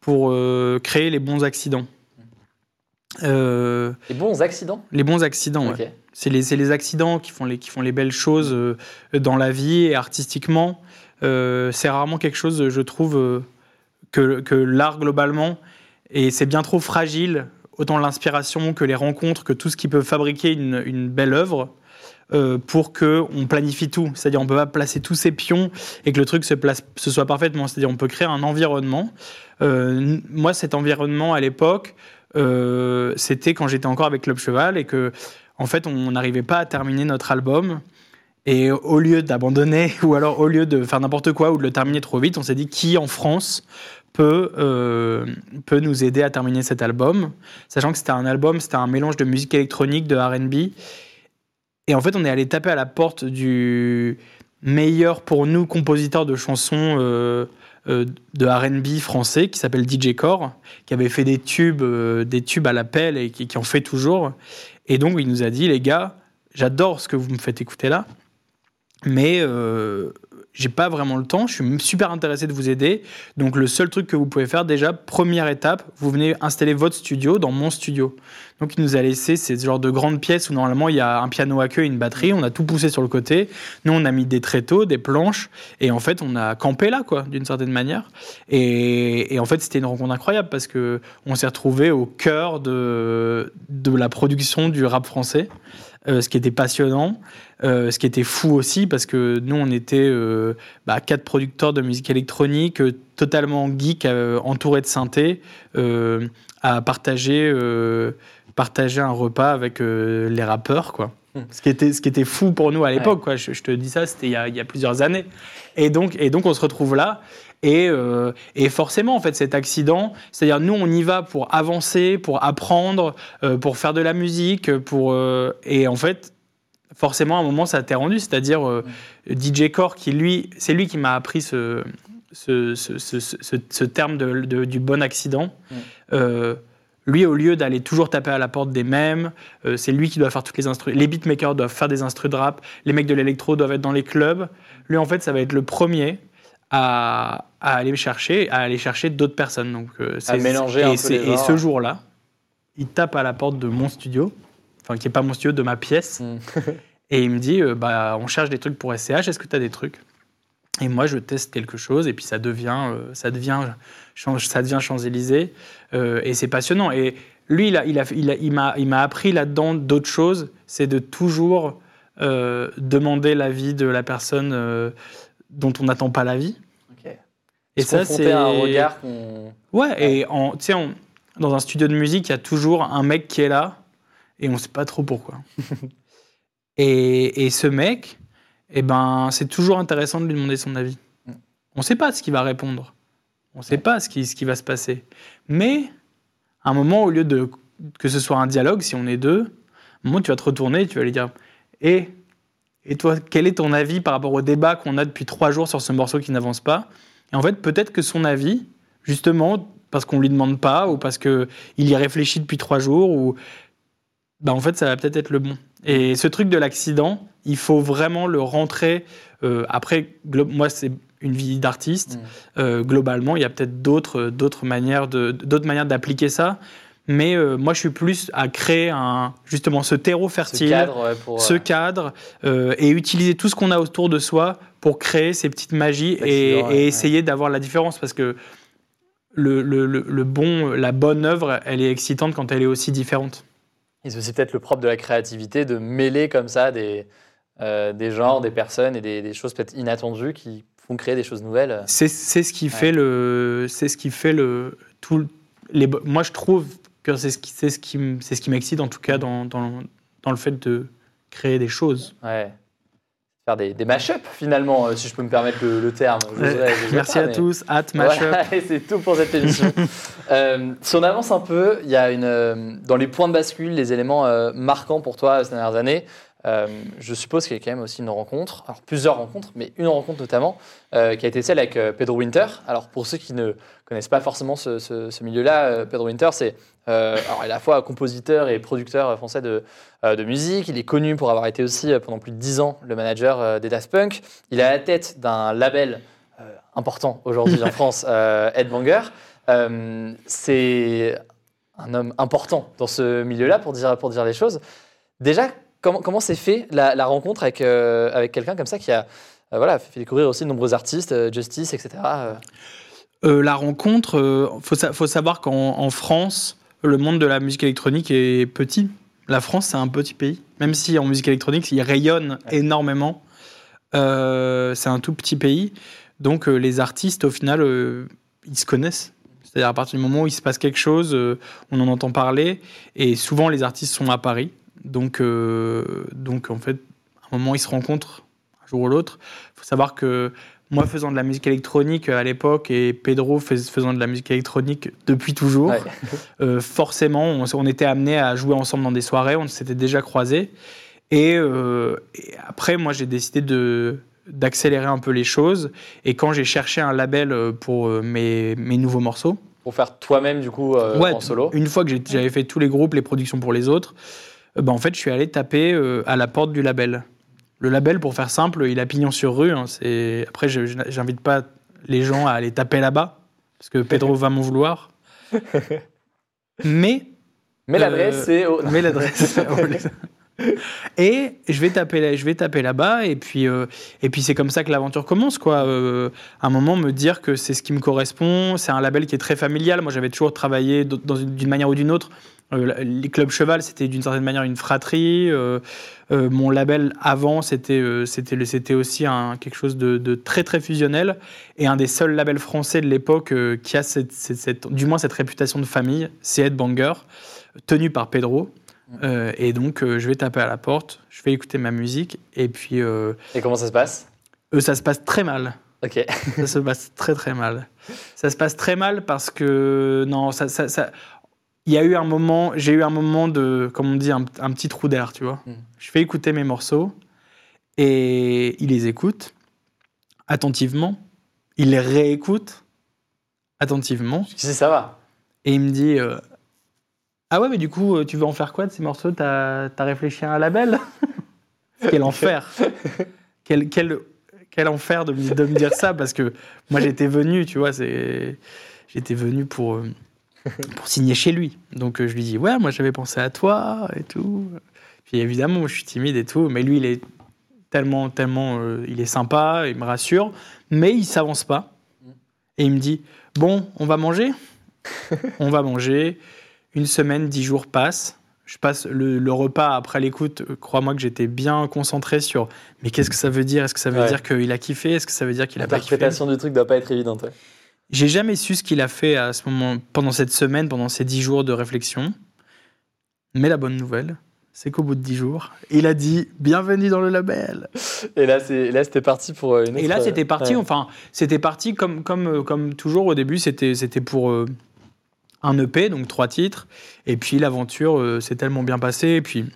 S4: pour créer les bons accidents.
S6: Les bons accidents?
S4: les bons accidents, ouais. C'est les, accidents qui font les, belles choses euh, dans la vie et artistiquement. Euh, c'est rarement quelque chose, je trouve, euh, que, l'art globalement, et c'est bien trop fragile, autant l'inspiration que les rencontres, que tout ce qui peut fabriquer une, belle œuvre. pour que on planifie tout, c'est-à-dire on peut pas placer tous ces pions et que le truc se place, soit parfaitement. C'est-à-dire on peut créer un environnement. Moi, cet environnement à l'époque, c'était quand j'étais encore avec Club Cheval et que en fait on n'arrivait pas à terminer notre album. Et au lieu d'abandonner, ou alors au lieu de faire n'importe quoi ou de le terminer trop vite, on s'est dit qui en France peut, euh, peut nous aider à terminer cet album, sachant que c'était un album, c'était un mélange de musique électronique, de RB. Et en fait, on est allé taper à la porte du meilleur pour nous compositeur de chansons euh, euh, de RB français qui s'appelle DJ Core, qui avait fait des tubes, des tubes à l'appel et qui, qui en fait toujours. Et donc, il nous a dit, les gars, j'adore ce que vous me faites écouter là, mais euh, j'ai pas vraiment le temps. Je suis super intéressé de vous aider. Donc, le seul truc que vous pouvez faire, déjà, première étape, vous venez installer votre studio dans mon studio. Donc, il nous a laissé ces genres de grandes pièces où normalement il y a un piano à queue et une batterie. On a tout poussé sur le côté. Nous, on a mis des tréteaux, des planches. Et en fait, on a campé là, quoi, d'une certaine manière. Et, et en fait, c'était une rencontre incroyable parce que on s'est retrouvé au cœur de, de la production du rap français. Euh, ce qui était passionnant, euh, ce qui était fou aussi, parce que nous, on était euh, bah, quatre producteurs de musique électronique, totalement geeks, euh, entourés de synthé, à partager, partager un repas avec les rappeurs, quoi.
S6: Hmm.
S4: Ce qui, était, ce qui était fou pour nous à l'époque, quoi. Je, je te dis ça, c'était il, y a- il y a plusieurs années. Et donc, et donc on se retrouve là. Et, euh, et forcément, en fait, cet accident, c'est-à-dire nous, on y va pour avancer, pour apprendre, euh, pour faire de la musique, pour euh, et en fait, forcément, à un moment, ça t'est rendu. C'est-à-dire DJ Core, qui lui, c'est lui qui m'a appris ce, ce, ce, ce, ce- ce terme de, de- du bon accident. Lui, au lieu d'aller toujours taper à la porte des mêmes, euh, c'est lui qui doit faire toutes les instrus. Les beatmakers doivent faire des instrus de rap, les mecs de l'électro doivent être dans les clubs. Lui, en fait, ça va être le premier à, à aller chercher, à aller chercher d'autres personnes. Donc, euh, c'est-
S6: mélanger
S4: et,
S6: un peu les
S4: et ce jour-là, il tape à la porte de mon studio, enfin qui est pas mon studio, de ma pièce,
S6: Mm.
S4: et il me dit, euh, bah, on cherche des trucs pour SCH. Est-ce que tu as des trucs? Et moi, je teste quelque chose, et puis ça devient, euh, ça devient, Champs- ça devient Champs-Élysées, euh, et c'est passionnant. Et lui, il a, il a, il a- il m'a, il m'a appris là-dedans d'autres choses. C'est de toujours demander l'avis de la personne dont on n'attend pas l'avis.
S6: Ok.
S4: Et
S6: Se
S4: ça, c'est
S6: un regard qu'on.
S4: Ouais, et en, tu sais, en- dans un studio de musique, il y a toujours un mec qui est là et on sait pas trop pourquoi. et, et ce mec, eh ben, c'est toujours intéressant de lui demander son avis.
S6: Mm.
S4: On sait pas ce qu'il va répondre. On sait pas ce qui, ce qui va se passer. Mais à un moment, au lieu de que ce soit un dialogue, si on est deux, à un moment, tu vas te retourner et tu vas lui dire Et, et toi, quel est ton avis par rapport au débat qu'on a depuis trois jours sur ce morceau qui n'avance pas? Et en fait, peut-être que son avis, justement, parce qu'on lui demande pas, ou parce qu'il y réfléchit depuis trois jours, ou bah en fait, ça va peut-être être le bon. Et ce truc de l'accident, il faut vraiment le rentrer. euh, après, moi, c'est une vie d'artiste.
S6: Mm.
S4: Euh, globalement, il y a peut-être d'autres d'autres manières de d'autres manières d'appliquer ça. Mais euh, moi, je suis plus à créer un justement ce terreau
S6: Ce
S4: fertile
S6: cadre ouais, pour.
S4: ce
S6: euh,
S4: cadre euh, et utiliser tout ce qu'on a autour de soi pour créer ces petites magies et,
S6: ouais.
S4: essayer d'avoir la différence parce que le, le- le- le bon, la bonne œuvre, elle est excitante quand elle est aussi différente.
S6: Et c'est peut-être le propre de la créativité de mêler comme ça des, euh, des genres, des personnes et des, des choses peut-être inattendues qui font créer des choses nouvelles.
S4: C'est ce qui fait le, c'est ce qui fait le tout. Les, moi, je trouve c'est ce qui, c'est ce qui, c'est ce qui m'excite en tout cas dans, dans, dans le fait de créer des choses.
S6: Ouais. Faire des, des mash-up finalement, euh, si je peux me permettre le, le terme. J'oserais- j'oserais
S4: Merci
S6: pas,
S4: à
S6: mais-
S4: tous. Hâte, mashup.
S6: C'est tout pour cette émission. Euh, si on avance un peu, il y a une, euh, dans les points de bascule, les éléments marquants pour toi ces dernières années. Euh, je suppose qu'il y a quand même aussi une rencontre, alors plusieurs rencontres, mais une rencontre notamment, euh, qui a été celle avec euh, Pedro Winter. Alors pour ceux qui ne connaissent pas forcément ce, ce- ce milieu-là, Pedro Winter, c'est à la fois compositeur et producteur français de, de musique. Il est connu pour avoir été aussi pendant plus de 10 ans le manager des Daft Punk. Il est à la tête d'un label important aujourd'hui en France, Headbanger. C'est un homme important dans ce milieu-là, pour dire, pour dire les choses. Déjà, comment, comment s'est fait la, la rencontre avec, euh, avec quelqu'un comme ça qui a euh, voilà, fait découvrir aussi de nombreux artistes, euh, Justice, etc.
S4: la rencontre, euh, faut, sa- faut savoir qu'en en France, le monde de la musique électronique est petit. La France, c'est un petit pays. Même si en musique électronique, il rayonne énormément, c'est un tout petit pays. Donc les artistes, au final, ils se connaissent. C'est-à-dire à partir du moment où il se passe quelque chose, on en entend parler. Et souvent, les artistes sont à Paris. Donc, euh, donc en fait, à un moment, ils se rencontrent, un jour ou l'autre. Il faut savoir que moi, faisant de la musique électronique euh, à l'époque et Pedro fais- faisant de la musique électronique depuis toujours,
S6: Ouais.
S4: euh, forcément, on, était amenés à jouer ensemble dans des soirées, on s'était déjà croisés. Et, euh, et après, moi, j'ai décidé de d'accélérer un peu les choses. Et quand j'ai cherché un label pour mes, mes nouveaux morceaux,
S6: Pour faire toi-même, du coup, euh,
S4: Ouais,
S6: en solo.
S4: une fois que j'avais fait tous les groupes, les productions pour les autres, ben, en fait, je suis allé taper euh, à la porte du label. Le label, pour faire simple, il a pignon sur rue. hein, c'est... Après, j'invite pas les gens à aller taper là-bas, parce que Pedro va m'en vouloir. Mais
S6: Mais l'adresse,
S4: Euh,
S6: c'est. au-
S4: mais l'adresse. et je vais taper, là- je vais taper là-bas et puis euh, et puis c'est comme ça que l'aventure commence quoi. Euh, à un moment me dire que c'est ce qui me correspond, c'est un label qui est très familial. Moi j'avais toujours travaillé d'une manière ou d'une autre. Euh, les clubs cheval c'était d'une certaine manière une fratrie. Euh, euh, mon label avant c'était c'était aussi un, quelque chose de, de très très fusionnel et un des seuls labels français de l'époque qui a cette, cette- cette- du moins cette réputation de famille, c'est Headbanger tenu par Pedro. Euh, et donc, je vais taper à la porte, je vais écouter ma musique, et puis
S6: Et comment ça se passe?
S4: Ça se passe très mal.
S6: Ok.
S4: Ça se passe très très mal. Ça se passe très mal parce que non, ça, ça, ça- il y a eu un moment, j'ai eu un moment de, comme on dit, un, un petit trou d'air, tu vois.
S6: Mm.
S4: Je fais écouter mes morceaux et il les écoute attentivement, il les réécoute attentivement.
S6: Si ça va.
S4: Et il me dit euh, Ah ouais, mais du coup, euh, tu veux en faire quoi de ces morceaux? T'as as réfléchi à un label? Quel enfer quel, quel, quel enfer de, me- de me dire ça Parce que moi, j'étais venu, tu vois, j'étais venu pour, euh, pour signer chez lui. Donc, euh, je lui dis Ouais, moi, j'avais pensé à toi et tout. Puis évidemment, je suis timide et tout, mais lui, il est tellement, tellement, euh, il est sympa, il me rassure, mais il s'avance pas. Et il me dit Bon, on va manger? On va manger. Une semaine, dix jours passent. Je passe le, le repas après l'écoute. Crois-moi que j'étais bien concentré sur. Mais qu'est-ce que ça veut dire? Est-ce que ça veut
S6: Ouais.
S4: dire qu'il a kiffé? Est-ce que ça veut dire qu'il a pas kiffé?
S6: L'interprétation du truc doit pas être évidente. ouais.
S4: J'ai jamais su ce qu'il a fait à ce moment, pendant cette semaine, pendant ces dix jours de réflexion. Mais la bonne nouvelle, c'est qu'au bout de dix jours, il a dit Bienvenue dans le label.
S6: Et là, c'est- là, c'était parti pour euh, une
S4: Et
S6: autre,
S4: là,
S6: euh,
S4: c'était parti.
S6: ouais.
S4: Enfin, c'était parti comme, comme, euh, comme toujours au début. C'était, c'était pour euh, un EP, donc trois titres. Et puis l'aventure euh, s'est tellement bien passée. Et puis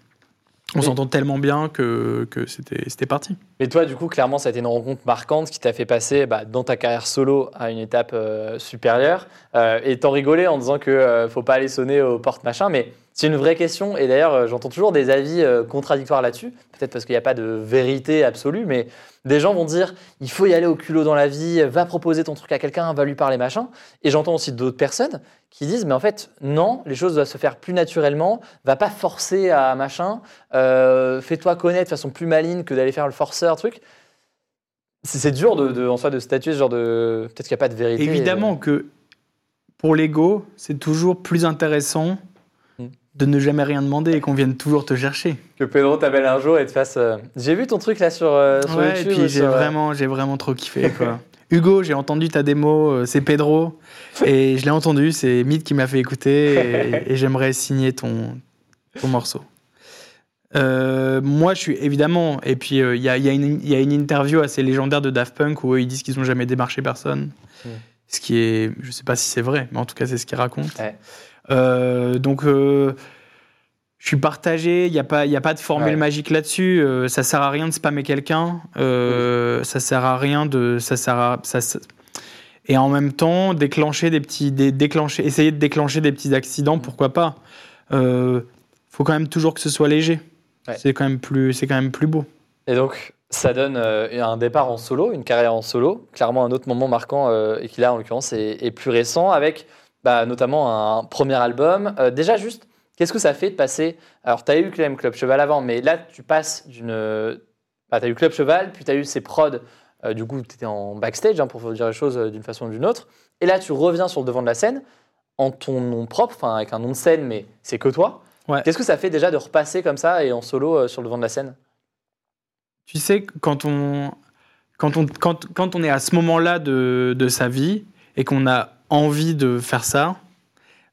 S4: on
S6: Et-
S4: s'entend tellement bien que, que c'était, parti.
S6: Mais toi, du coup, clairement, ça a été une rencontre marquante qui t'a fait passer bah, dans ta carrière solo à une étape euh, supérieure. Euh, et t'en rigolais en disant que euh, faut pas aller sonner aux portes machin, mais c'est une vraie question. Et d'ailleurs, euh, j'entends toujours des avis euh, contradictoires là-dessus. Peut-être parce qu'il n'y a pas de vérité absolue, mais des gens vont dire il faut y aller au culot dans la vie, va proposer ton truc à quelqu'un, va lui parler machin. Et j'entends aussi d'autres personnes qui disent mais en fait non, les choses doivent se faire plus naturellement, va pas forcer à machin, euh, fais-toi connaître de façon plus maligne que d'aller faire le forceur, truc. C'est dur de, de- en soi de statuer ce genre de. Peut-être qu'il n'y a pas de vérité.
S4: Évidemment que pour l'ego, c'est toujours plus intéressant. De ne jamais rien demander et qu'on vienne toujours te chercher.
S6: Que Pedro t'appelle un jour et te fasse. euh, J'ai vu ton truc là sur, euh, sur
S4: Ouais, et
S6: YouTube.
S4: puis j'ai
S6: sur, euh,
S4: vraiment, j'ai vraiment trop kiffé. Quoi. Hugo, j'ai entendu ta démo, euh, c'est Pedro, et je l'ai entendu, c'est Mid qui m'a fait écouter, et, et j'aimerais signer ton, ton morceau. Euh, moi, je suis évidemment, et puis euh, il y, a, y a y a une interview assez légendaire de Daft Punk où eux, ils disent qu'ils n'ont jamais démarché personne.
S6: Mm.
S4: Ce qui est, je sais pas si c'est vrai, mais en tout cas, c'est ce qu'ils racontent.
S6: Ouais.
S4: Euh, donc, euh, je suis partagé, il n'y a, pas- il y a pas de formule
S6: Ouais.
S4: magique là-dessus. Euh, ça sert à rien de spammer quelqu'un. Euh, Ça sert à rien de. Ça sert à, ça, ça- et en même temps, déclencher des petits. Des, déclencher, essayer de déclencher des petits accidents, pourquoi pas. Euh, faut quand même toujours que ce soit léger.
S6: Ouais.
S4: C'est quand, même plus- c'est quand même plus beau.
S6: Et donc, ça donne un départ en solo, une carrière en solo. Clairement, un autre moment marquant, et qui là, en l'occurrence, est, est plus récent, avec bah, notamment un premier album. Euh, déjà, juste, qu'est-ce que ça fait de passer. Alors, tu as eu quand même Club Cheval avant, mais là, tu passes d'une. Bah, tu as eu Club Cheval, puis tu as eu ces prods Euh, du coup, tu étais en backstage, hein, pour dire les choses euh, d'une façon ou d'une autre. Et là, tu reviens sur le devant de la scène en ton nom propre, enfin avec un nom de scène, mais c'est que toi.
S4: Ouais.
S6: Qu'est-ce que ça fait déjà de repasser comme ça et en solo sur le devant de la scène?
S4: Tu sais, quand on, quand on, quand, quand on est à ce moment-là de, de sa vie et qu'on a envie de faire ça,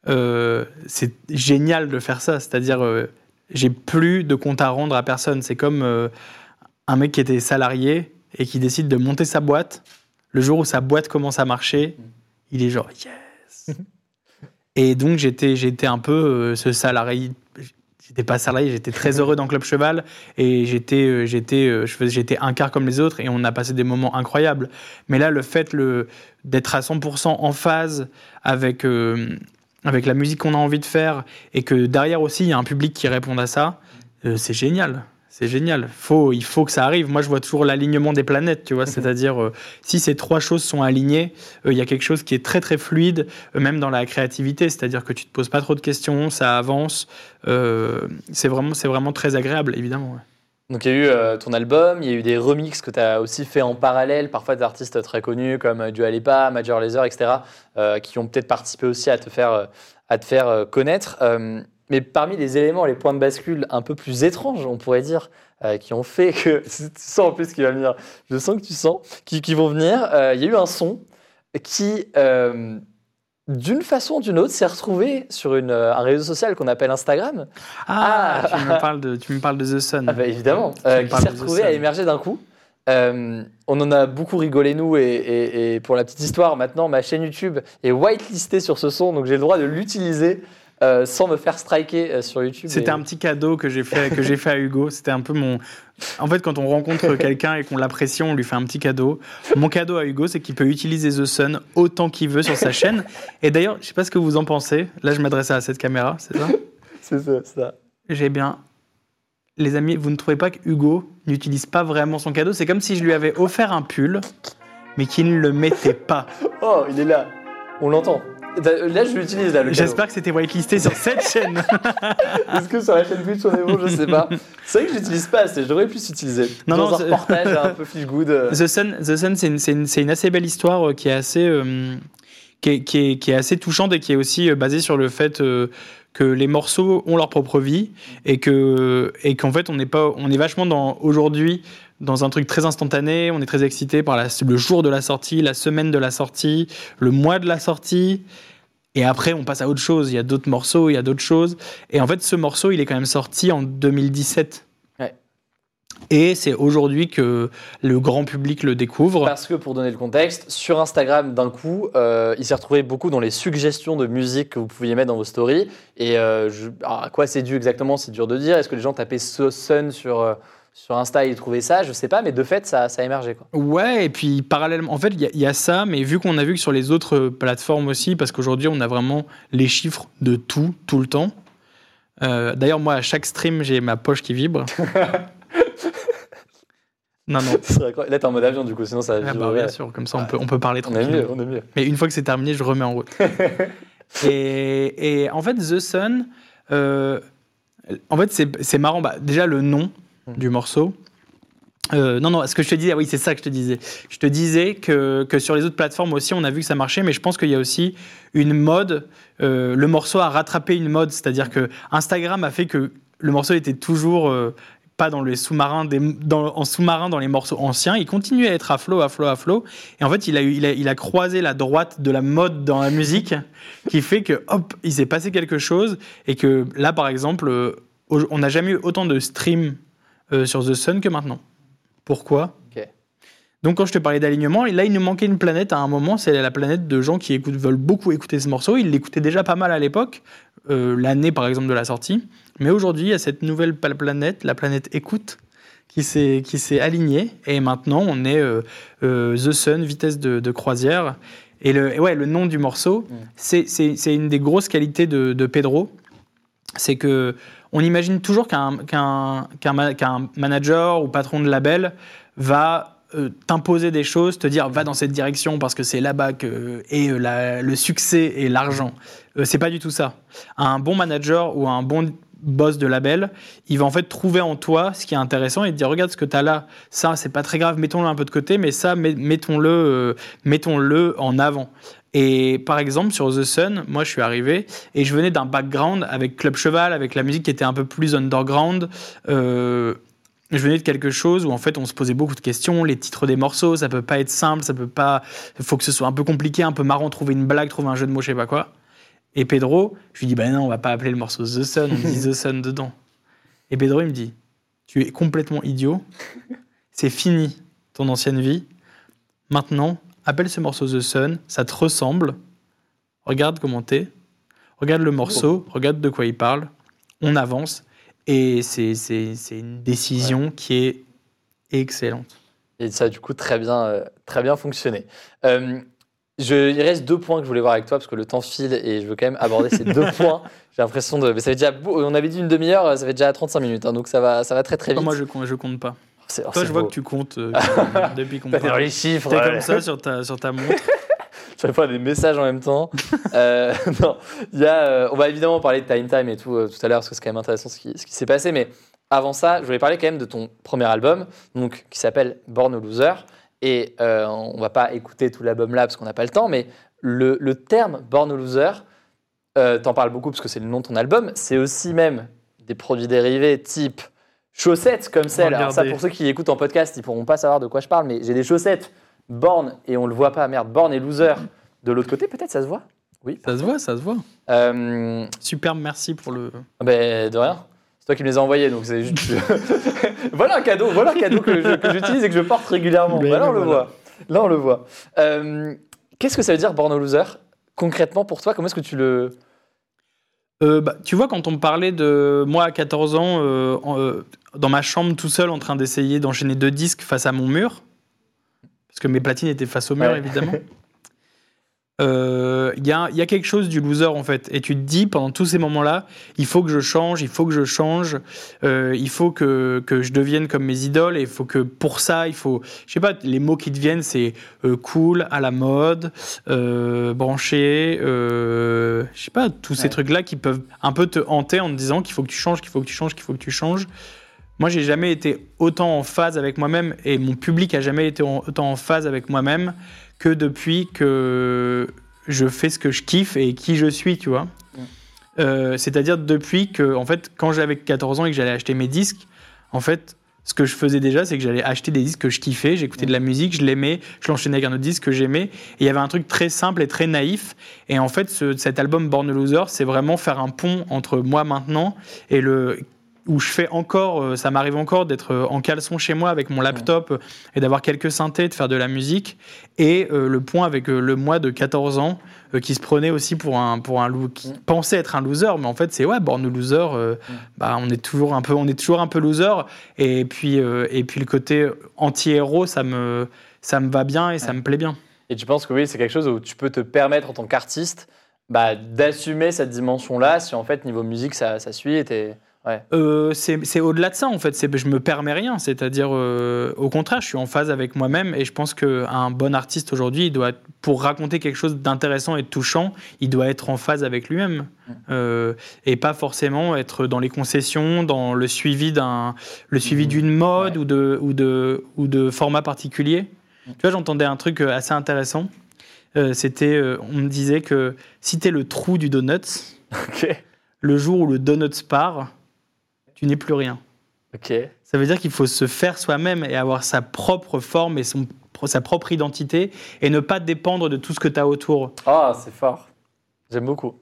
S4: euh, c'est génial de faire ça. C'est-à-dire, euh, j'ai plus de compte à rendre à personne. C'est comme euh, un mec qui était salarié et qui décide de monter sa boîte. Le jour où sa boîte commence à marcher, il est genre yes. et donc j'étais, j'étais un peu ce salarié. J'étais pas salarié, j'étais très heureux dans Club Cheval et j'étais, euh, j'étais, euh, j'étais un quart comme les autres et on a passé des moments incroyables. Mais là, le fait d'être à 100% en phase avec, euh, avec la musique qu'on a envie de faire et que derrière aussi il y a un public qui réponde à ça, c'est génial. C'est génial. Faut, il faut que ça arrive. Moi, je vois toujours l'alignement des planètes, tu vois. C'est-à-dire, euh, si ces trois choses sont alignées, euh, il y a quelque chose qui est très, très fluide, euh, même dans la créativité. C'est-à-dire que tu te poses pas trop de questions, ça avance. C'est vraiment, c'est vraiment très agréable, évidemment. ouais.
S6: Donc il y a eu ton album, il y a eu des remixes que tu as aussi fait en parallèle, parfois des artistes très connus comme Dua Lipa, Major Lazer, etc., qui ont peut-être participé aussi à te faire, à te faire connaître. Mais parmi les éléments, les points de bascule un peu plus étranges, on pourrait dire, euh, qui ont fait que... Tu sens en plus qui va venir, je sens que tu sens, qui, qui vont venir. Euh, il y a eu un son qui, euh, d'une façon ou d'une autre, s'est retrouvé sur une, un réseau social qu'on appelle Instagram.
S4: Ah,
S6: Ah.
S4: tu, me parles de, tu me parles de The Sun.
S6: Ah bah évidemment, qui s'est retrouvé à émerger d'un coup. Euh, on en a beaucoup rigolé nous et, et- et pour la petite histoire, maintenant ma chaîne YouTube est whitelistée sur ce son, donc j'ai le droit de l'utiliser euh, sans me faire striker euh, sur YouTube.
S4: C'était
S6: Et-
S4: un petit cadeau que j'ai fait, que fait à Hugo. C'était un peu mon. En fait, quand on rencontre quelqu'un et qu'on l'apprécie, on lui fait un petit cadeau. Mon cadeau à Hugo, c'est qu'il peut utiliser The Sun autant qu'il veut sur sa chaîne. Et d'ailleurs, je sais pas ce que vous en pensez. Là, je m'adresse à cette caméra, c'est ça?
S6: C'est ça, c'est ça.
S4: J'ai bien. Les amis, vous ne trouvez pas que Hugo n'utilise pas vraiment son cadeau? C'est comme si je lui avais offert un pull, mais qu'il ne le mettait pas.
S6: Oh, il est là. On l'entend. Là, je l'utilise là. le cadeau.
S4: J'espère que c'était whitelisté sur cette chaîne.
S6: Est-ce que sur la chaîne Twitch on est bon? Je sais pas. C'est vrai que je l'utilise pas assez. Je devrais plus l'utiliser.
S4: Non,
S6: Dans
S4: non,
S6: un reportage un peu feel good. euh.
S4: The Sun, The Sun c'est une, assez belle histoire euh, qui est assez, euh, qui, est, qui est- qui est assez touchante et qui est aussi euh, basée sur le fait euh, que les morceaux ont leur propre vie et que et qu'en fait on n'est pas, on est vachement dans aujourd'hui dans un truc très instantané. On est très excité par la- le jour de la sortie, la semaine de la sortie, le mois de la sortie. Et après, on passe à autre chose. Il y a d'autres morceaux, il y a d'autres choses. Et en fait, ce morceau, il est quand même sorti en 2017.
S6: Ouais.
S4: Et c'est aujourd'hui que le grand public le découvre.
S6: Parce que pour donner le contexte, sur Instagram, d'un coup, euh, il s'est retrouvé beaucoup dans les suggestions de musique que vous pouviez mettre dans vos stories. Et euh, je- alors, à quoi c'est dû exactement C'est dur de dire. Est-ce que les gens tapaient So Sun sur, euh, sur Insta ils trouvaient ça Je sais pas, mais de fait, ça, ça a émergé. Quoi.
S4: Ouais, et puis parallèlement, en fait, il y, a- il y a ça, mais vu qu'on a vu que sur les autres plateformes aussi, parce qu'aujourd'hui, on a vraiment les chiffres de tout, tout le temps. Euh, D'ailleurs, moi, à chaque stream, j'ai ma poche qui vibre. non, non.
S6: Là, t'es en mode avion, du coup, sinon ça va
S4: Ah bah, bien sûr, comme ça, on peut, on peut parler
S6: On est
S4: tranquillement.
S6: mieux, on est mieux.
S4: Mais une fois que c'est terminé, je remets en route. et, et en fait, The Sun, euh, en fait, c'est c'est marrant. Bah, déjà, le nom du morceau. Euh, non, non, ce que je te disais, ah oui, c'est ça que je te disais. Je te disais que, que sur les autres plateformes aussi, on a vu que ça marchait, mais je pense qu'il y a aussi une mode. euh, le morceau a rattrapé une mode, c'est-à-dire que Instagram a fait que le morceau était toujours euh, pas dans les sous-marins, en sous-marin dans les morceaux anciens. Il continuait à être à flot, à flot, à flot. Et en fait, il a, il a, il a croisé la droite de la mode dans la musique, qui fait que, hop, il s'est passé quelque chose. Et que là, par exemple, on n'a jamais eu autant de streams euh, sur The Sun que maintenant. Pourquoi? Donc quand je te parlais d'alignement, là il nous manquait une planète à un moment, c'est la planète de gens qui écoutent, veulent beaucoup écouter ce morceau. Ils l'écoutaient déjà pas mal à l'époque, euh, l'année par exemple de la sortie. Mais aujourd'hui, il y a cette nouvelle planète, la planète écoute, qui s'est qui s'est alignée. Et maintenant, on est euh, euh, The Sun, vitesse de, de croisière. Et le, ouais, le nom du morceau, c'est- c'est c'est une des grosses qualités de, de Pedro. C'est que on imagine toujours qu'un qu'un qu'un ma- qu'un manager ou patron de label va euh, t'imposer des choses, te dire va dans cette direction parce que c'est là-bas que est euh, le succès et l'argent. Euh, c'est pas du tout ça. Un bon manager ou un bon boss de label, il va en fait trouver en toi ce qui est intéressant et te dire regarde ce que tu as là, ça c'est pas très grave, mettons-le un peu de côté, mais ça met- mettons-le euh, mettons-le en avant. Et par exemple sur The Sun, moi je suis arrivé et je venais d'un background avec Club Cheval, avec la musique qui était un peu plus underground. Euh, je venais de quelque chose où en fait on se posait beaucoup de questions, les titres des morceaux, ça peut pas être simple, ça peut pas, il faut que ce soit un peu compliqué, un peu marrant, trouver une blague, trouver un jeu de mots, je sais pas quoi. Et Pedro, je lui dis bah non, on va pas appeler le morceau The Sun, on dit The Sun dedans. Et Pedro il me dit tu es complètement idiot, c'est fini ton ancienne vie. Maintenant, appelle ce morceau The Sun, ça te ressemble. Regarde comment t'es, regarde le morceau, regarde de quoi il parle. On avance et c'est c'est- c'est une décision qui est excellente.
S6: Et ça a du coup très bien, euh, très bien fonctionné. Euh, je, il reste deux points que je voulais voir avec toi parce que le temps file et je veux quand même aborder ces deux points. J'ai l'impression de. Mais ça fait déjà. On avait dit une demi-heure, ça fait déjà 35 minutes, hein, donc ça va, ça va très très vite.
S4: moi je, je compte pas. Toi je vois que tu comptes euh, depuis qu'on parle.
S6: les chiffres.
S4: T'es comme ça sur ta, sur ta montre.
S6: Je réponds à des messages en même temps. Euh, non, y a, euh, on va évidemment parler de Time Time et tout euh, tout à l'heure parce que c'est quand même intéressant ce qui, ce qui s'est passé. Mais avant ça, je voulais parler quand même de ton premier album, donc qui s'appelle Born a Loser. Et on va pas écouter tout l'album là parce qu'on n'a pas le temps, mais le, le terme Born a Loser, t'en parles beaucoup parce que c'est le nom de ton album. C'est aussi même des produits dérivés type chaussettes comme celle. Alors ça, pour ceux qui écoutent en podcast, ils pourront pas savoir de quoi je parle, mais j'ai des chaussettes Born et on le voit pas, merde, Born et Loser de l'autre côté, peut-être ça se voit? Oui.
S4: Ça se voit, ça se voit.
S6: Euh,
S4: Superbe, merci pour le.
S6: ben, de rien. C'est toi qui me les as envoyés, donc c'est juste. voilà un cadeau, voilà un cadeau que j'utilise et que je porte régulièrement. Bah, là, on le
S4: voilà.
S6: voit. Là, on le voit. Euh, Qu'est-ce que ça veut dire Born Loser? Concrètement, pour toi, comment est-ce que tu le.
S4: Euh, bah, tu vois, quand on me parlait de moi à 14 ans, euh, dans ma chambre tout seul, en train d'essayer d'enchaîner deux disques face à mon mur, parce que mes platines étaient face au mur,
S6: Ouais.
S4: évidemment. Euh, Il y, a, il y a quelque chose du loser en fait, et tu te dis pendant tous ces moments-là, il faut que je change, il faut que je change, euh, il faut que, que je devienne comme mes idoles, et il faut que pour ça, il faut, je sais pas, les mots qui te viennent, c'est euh, cool, à la mode, euh, branché, euh, je sais pas, tous ces trucs-là qui peuvent un peu te hanter en te disant qu'il faut que tu changes, qu'il faut que tu changes, qu'il faut que tu changes. Moi, j'ai jamais été autant en phase avec moi-même et mon public a jamais été autant en phase avec moi-même que depuis que je fais ce que je kiffe et qui je suis, tu vois. Euh, C'est-à-dire depuis que, en fait, quand j'avais 14 ans et que j'allais acheter mes disques, en fait, ce que je faisais déjà, c'est que j'allais acheter des disques que je kiffais, j'écoutais de la musique, je l'aimais, je l'enchaînais avec un autre disque que j'aimais. Et il y avait un truc très simple et très naïf. Et en fait, ce- cet album Born a Loser, c'est vraiment faire un pont entre moi maintenant et le où je fais encore, euh, ça m'arrive encore d'être euh, en caleçon chez moi avec mon laptop euh, et d'avoir quelques synthés, de faire de la musique, et euh, le point avec euh, le moi de 14 ans euh, qui se prenait aussi pour un pour un lou- qui pensait être un loser, mais en fait c'est ouais, born loser, euh, bah on est toujours un peu on est toujours un peu loser, et puis et puis le côté anti-héros, ça me ça me va bien et ça
S6: Ouais.
S4: me plaît bien.
S6: Et tu penses que oui, c'est quelque chose où tu peux te permettre en tant qu'artiste bah, d'assumer cette dimension-là si en fait, niveau musique, ça, ça suit et t'es- Ouais.
S4: Euh, c'est au-delà de ça en fait. Je me permets rien. C'est-à-dire euh, au contraire, je suis en phase avec moi-même et je pense qu'un bon artiste aujourd'hui, il doit être- pour raconter quelque chose d'intéressant et de touchant, il doit être en phase avec lui-même Euh, et pas forcément être dans les concessions, dans le suivi d'un le suivi
S6: Mhm.
S4: d'une mode
S6: Ouais.
S4: ou de ou de ou de format particulier. Tu vois, j'entendais un truc assez intéressant. C'était, on me disait que si t'es le trou du donuts,
S6: Ok.
S4: le jour où le donuts part, tu n'es plus rien. Ça veut dire qu'il faut se faire soi-même et avoir sa propre forme et son, sa propre identité et ne pas dépendre de tout ce que tu as autour.
S6: Ah, c'est fort. J'aime beaucoup.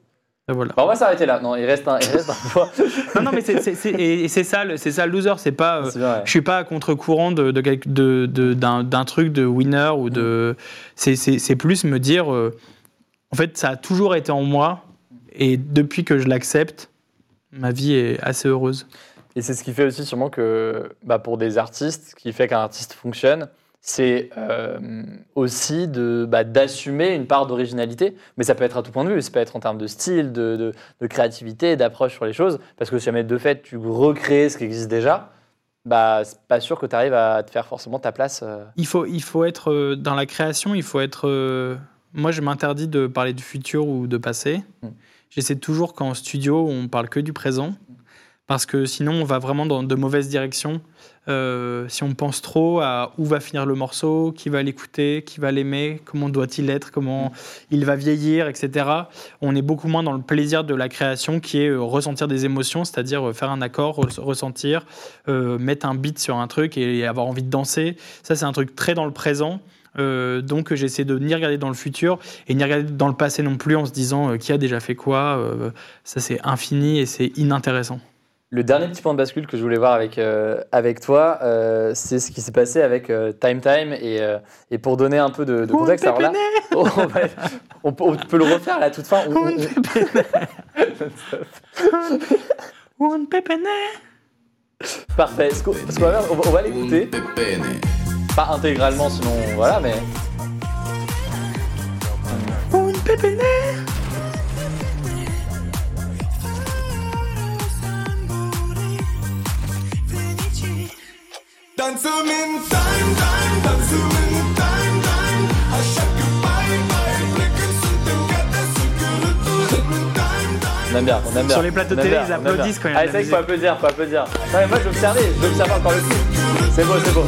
S4: Et Voilà.
S6: Bon, on va s'arrêter là. Non, il reste un, il reste un point.
S4: Non, non, mais c'est, c'est- c'est- et c'est ça, le- c'est ça le loser. C'est pas, euh, je suis pas à contre-courant de, de, de- de- d'un, d'un truc de winner ou de. C'est, c'est- c'est plus me dire, euh, en fait, ça a toujours été en moi et depuis que je l'accepte, ma vie est assez heureuse.
S6: Et c'est ce qui fait aussi sûrement que bah, pour des artistes, ce qui fait qu'un artiste fonctionne, c'est euh, aussi de, bah, d'assumer une part d'originalité. Mais ça peut être à tout point de vue, ça peut être en termes de style, de, de, de créativité, d'approche sur les choses. Parce que si jamais de fait tu recrées ce qui existe déjà, bah, c'est pas sûr que tu arrives à te faire forcément ta place. euh.
S4: Il faut, il faut être euh, dans la création, il faut être. moi, je m'interdis de parler du futur ou de passé.
S6: Mm.
S4: J'essaie toujours qu'en studio, on parle que du présent. Parce que sinon, on va vraiment dans de mauvaises directions. Euh, si on pense trop à où va finir le morceau, qui va l'écouter, qui va l'aimer, comment doit-il être, comment il va vieillir, etc. On est beaucoup moins dans le plaisir de la création qui est euh, ressentir des émotions, c'est-à-dire euh, faire un accord, re- ressentir, euh, mettre un beat sur un truc et avoir envie de danser. Ça, c'est un truc très dans le présent. Euh, donc j'essaie de ni regarder dans le futur et ni regarder dans le passé non plus en se disant qui a déjà fait quoi. ça c'est infini et c'est inintéressant.
S6: Le dernier petit point de bascule que je voulais voir avec, euh, avec toi, euh, c'est ce qui s'est passé avec euh, Time Time. Et, euh, et pour donner un peu de, de contexte, alors là, on, va- on peut, on peut le refaire à la toute fin. On- on-. Parfait. Ce on va, on va l'écouter. Pas intégralement, sinon voilà, mais.
S4: Un pépéné.
S6: On aime bien, on aime bien.
S4: Sur les plateaux
S6: aime
S4: télé,
S6: bien,
S4: ils applaudissent quand il y a
S6: Ah,
S4: de
S6: c'est
S4: la
S6: vrai qu'il faut applaudir, faut applaudir. Non, mais moi, j'observais, j'observais encore le coup. C'est beau, c'est beau.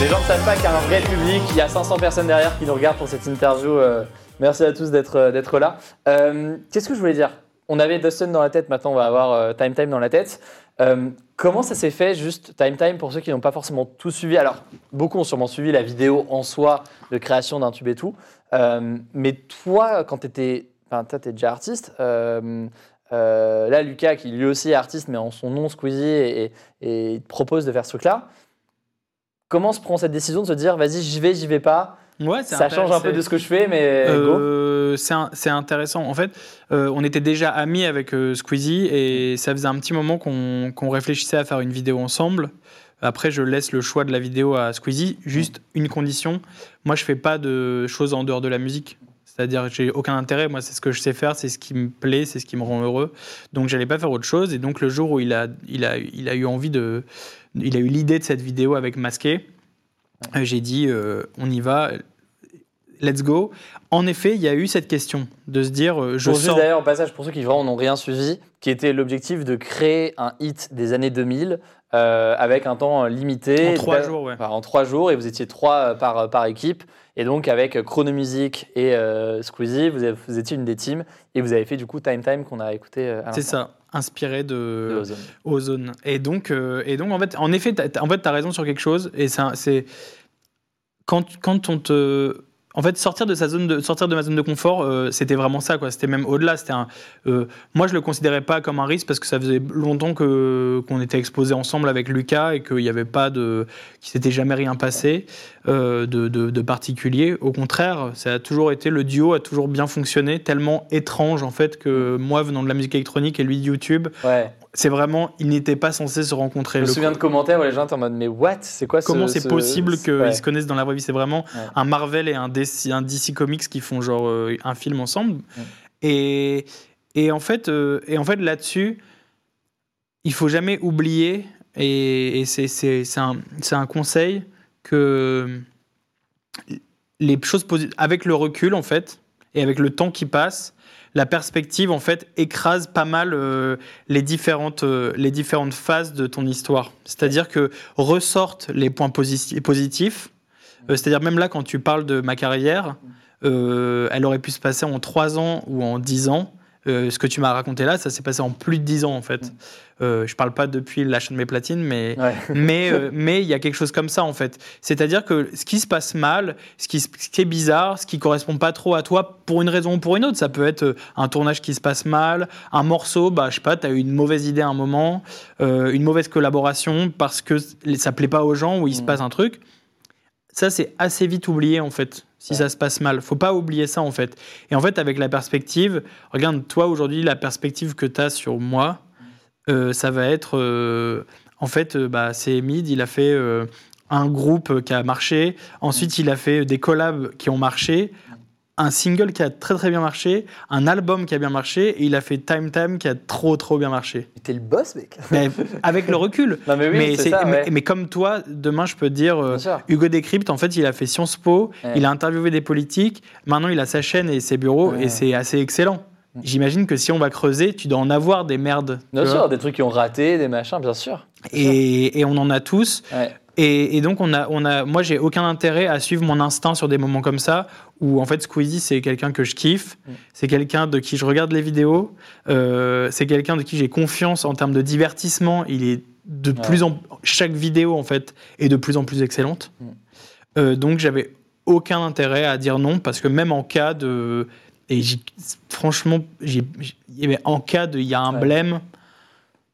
S6: Les gens ne savent pas qu'il y a un vrai public, il y a 500 personnes derrière qui nous regardent pour cette interview. euh, merci à tous d'être euh, d'être là. Euh, Qu'est-ce que je voulais dire? On avait Dustin dans la tête, maintenant on va avoir euh, Time Time dans la tête. Euh, comment ça s'est fait, juste Time Time, pour ceux qui n'ont pas forcément tout suivi? Alors, beaucoup ont sûrement suivi la vidéo en soi de création d'un tube et tout. Euh, mais toi, quand tu étais. Enfin, toi, tu es déjà artiste. euh, là, Lucas, qui lui aussi est artiste, mais en son nom, Squeezie, et, et- propose de faire ce truc-là. Comment se prend cette décision de se dire, vas-y, j'y vais, j'y vais pas
S4: Ouais,
S6: Ça change un peu de ce que je fais, mais.
S4: Euh, c'est intéressant. En fait, euh, on était déjà amis avec euh, Squeezie et ça faisait un petit moment qu'on réfléchissait à faire une vidéo ensemble. Après, je laisse le choix de la vidéo à Squeezie. Juste une condition moi, je fais pas de choses en dehors de la musique. C'est-à-dire, j'ai aucun intérêt. Moi, c'est ce que je sais faire, c'est ce qui me plaît, c'est ce qui me rend heureux. Donc, j'allais pas faire autre chose. Et donc, le jour où il a, il a, il a eu envie de, il a eu l'idée de cette vidéo avec Masqué, j'ai dit, euh, on y va, let's go. En effet, il y a eu cette question de se dire, euh, je sens.
S6: d'ailleurs, au passage, pour ceux qui vraiment n'ont rien suivi, qui était l'objectif de créer un hit des années 2000 euh, avec un temps limité.
S4: En trois jours, ouais.
S6: enfin, en trois jours, et vous étiez trois euh, par, par équipe. Et donc, avec Chronomusic et euh, Squeezie, vous, avez- vous étiez une des teams. Et vous avez fait du coup Time Time qu'on a écouté. euh,
S4: C'est ça, inspiré
S6: de
S4: de,
S6: Ozone.
S4: Ozone. Et donc, euh, et donc en fait, en effet, t'as, en fait, as raison sur quelque chose. Et c'est, un- c'est quand, quand on te, en fait, sortir de sa zone de, sortir de ma zone de confort, euh, c'était vraiment ça, quoi. C'était même au-delà. C'était un, euh, moi, je le considérais pas comme un risque parce que ça faisait longtemps que qu'on était exposés ensemble avec Lucas et qu'il n'y avait pas de, qu'il s'était jamais rien passé de, de, de particulier. Au contraire, ça a toujours été le duo a toujours bien fonctionné, tellement étrange en fait que moi, venant de la musique électronique et lui de YouTube,
S6: Ouais.
S4: c'est vraiment, ils n'étaient pas censés se rencontrer.
S6: Je me souviens de commentaires où les gens étaient en mode Mais what? C'est quoi
S4: Comment c'est
S6: ce-
S4: possible qu'ils
S6: ouais.
S4: se connaissent dans la vraie vie? C'est vraiment
S6: Ouais.
S4: un Marvel et un DC, un DC Comics qui font genre euh, un film ensemble.
S6: Ouais.
S4: Et, et en fait, euh, et en fait là-dessus, il faut jamais oublier, et, et c'est, un, c'est un conseil, que les choses avec le recul en fait, et avec le temps qui passe, la perspective en fait écrase pas mal euh, les différentes euh, les différentes phases de ton histoire. C'est-à-dire que ressortent les points posi- positifs. Euh, C'est-à-dire même là quand tu parles de ma carrière, elle aurait pu se passer en 3 ans ou en 10 ans. Euh, ce que tu m'as raconté là, ça s'est passé en plus de 10 ans en fait. Euh, je parle pas depuis l'achat de mes platines, mais
S6: Ouais.
S4: mais euh, mais il y a quelque chose comme ça en fait. C'est-à-dire que ce qui se passe mal, ce qui, ce qui est bizarre, ce qui correspond pas trop à toi pour une raison ou pour une autre, ça peut être euh, un tournage qui se passe mal, un morceau, bah je sais pas, tu as eu une mauvaise idée à un moment, une mauvaise collaboration parce que ça plaît pas aux gens ou il se
S6: Mm.
S4: passe un truc. Ça c'est assez vite oublié en fait. Si ça se passe mal, faut pas oublier ça en fait. Et en fait, avec la perspective, regarde, toi aujourd'hui, la perspective que tu as sur moi, euh, ça va être. euh, en fait, euh, bah, c'est Mid, il a fait un groupe qui a marché. Ensuite, il a fait des collabs qui ont marché. Un single qui a très très bien marché, un album qui a bien marché, et il a fait Time Time qui a trop trop bien marché.
S6: T'es le boss, mec.
S4: Mais avec le recul.
S6: Non, mais oui, c'est
S4: c'est-
S6: ça,
S4: mais,
S6: ouais.
S4: mais comme toi, demain je peux te dire, euh. Hugo Décrypte, en fait, il a fait Sciences Po,
S6: Ouais.
S4: il a interviewé des politiques, maintenant il a sa chaîne et ses bureaux,
S6: Ouais.
S4: et c'est assez excellent. j'imagine que si on va creuser, tu dois en avoir des merdes.
S6: Bien sûr, des trucs qui ont raté, des machins, bien sûr.
S4: Et, et on en a tous. Et, et donc, on a, on a, moi, j'ai aucun intérêt à suivre mon instinct sur des moments comme ça, où en fait, Squeezie, c'est quelqu'un que je kiffe,
S6: Mm.
S4: c'est quelqu'un de qui je regarde les vidéos, euh, c'est quelqu'un de qui j'ai confiance en termes de divertissement. Il est de
S6: Ouais.
S4: plus en chaque vidéo, en fait, est de plus en plus excellente.
S6: Mm.
S4: Euh, donc, j'avais aucun intérêt à dire non, parce que même en cas de. Et franchement, y avait en cas de. Il y a un
S6: Ouais.
S4: blême.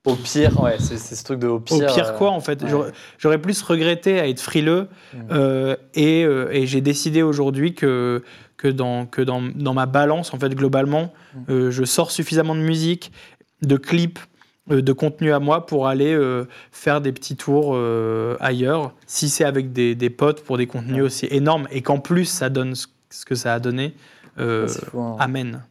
S6: Au pire, ouais, c'est ce truc de au
S4: Au
S6: pire.
S4: pire,
S6: euh,
S4: quoi, en fait.
S6: ouais.
S4: J'aurais- plus regretté à être frileux.
S6: Mm.
S4: euh, et euh, et j'ai décidé aujourd'hui que, que, dans, que dans, dans ma balance, en fait, globalement,
S6: Mm.
S4: euh, je sors suffisamment de musique, de clips, euh, de contenu à moi pour aller euh, faire des petits tours euh, ailleurs. Si c'est avec des, des potes pour des contenus aussi énormes et qu'en plus ça donne ce que ça a donné, euh,
S6: fou, hein.
S4: amen.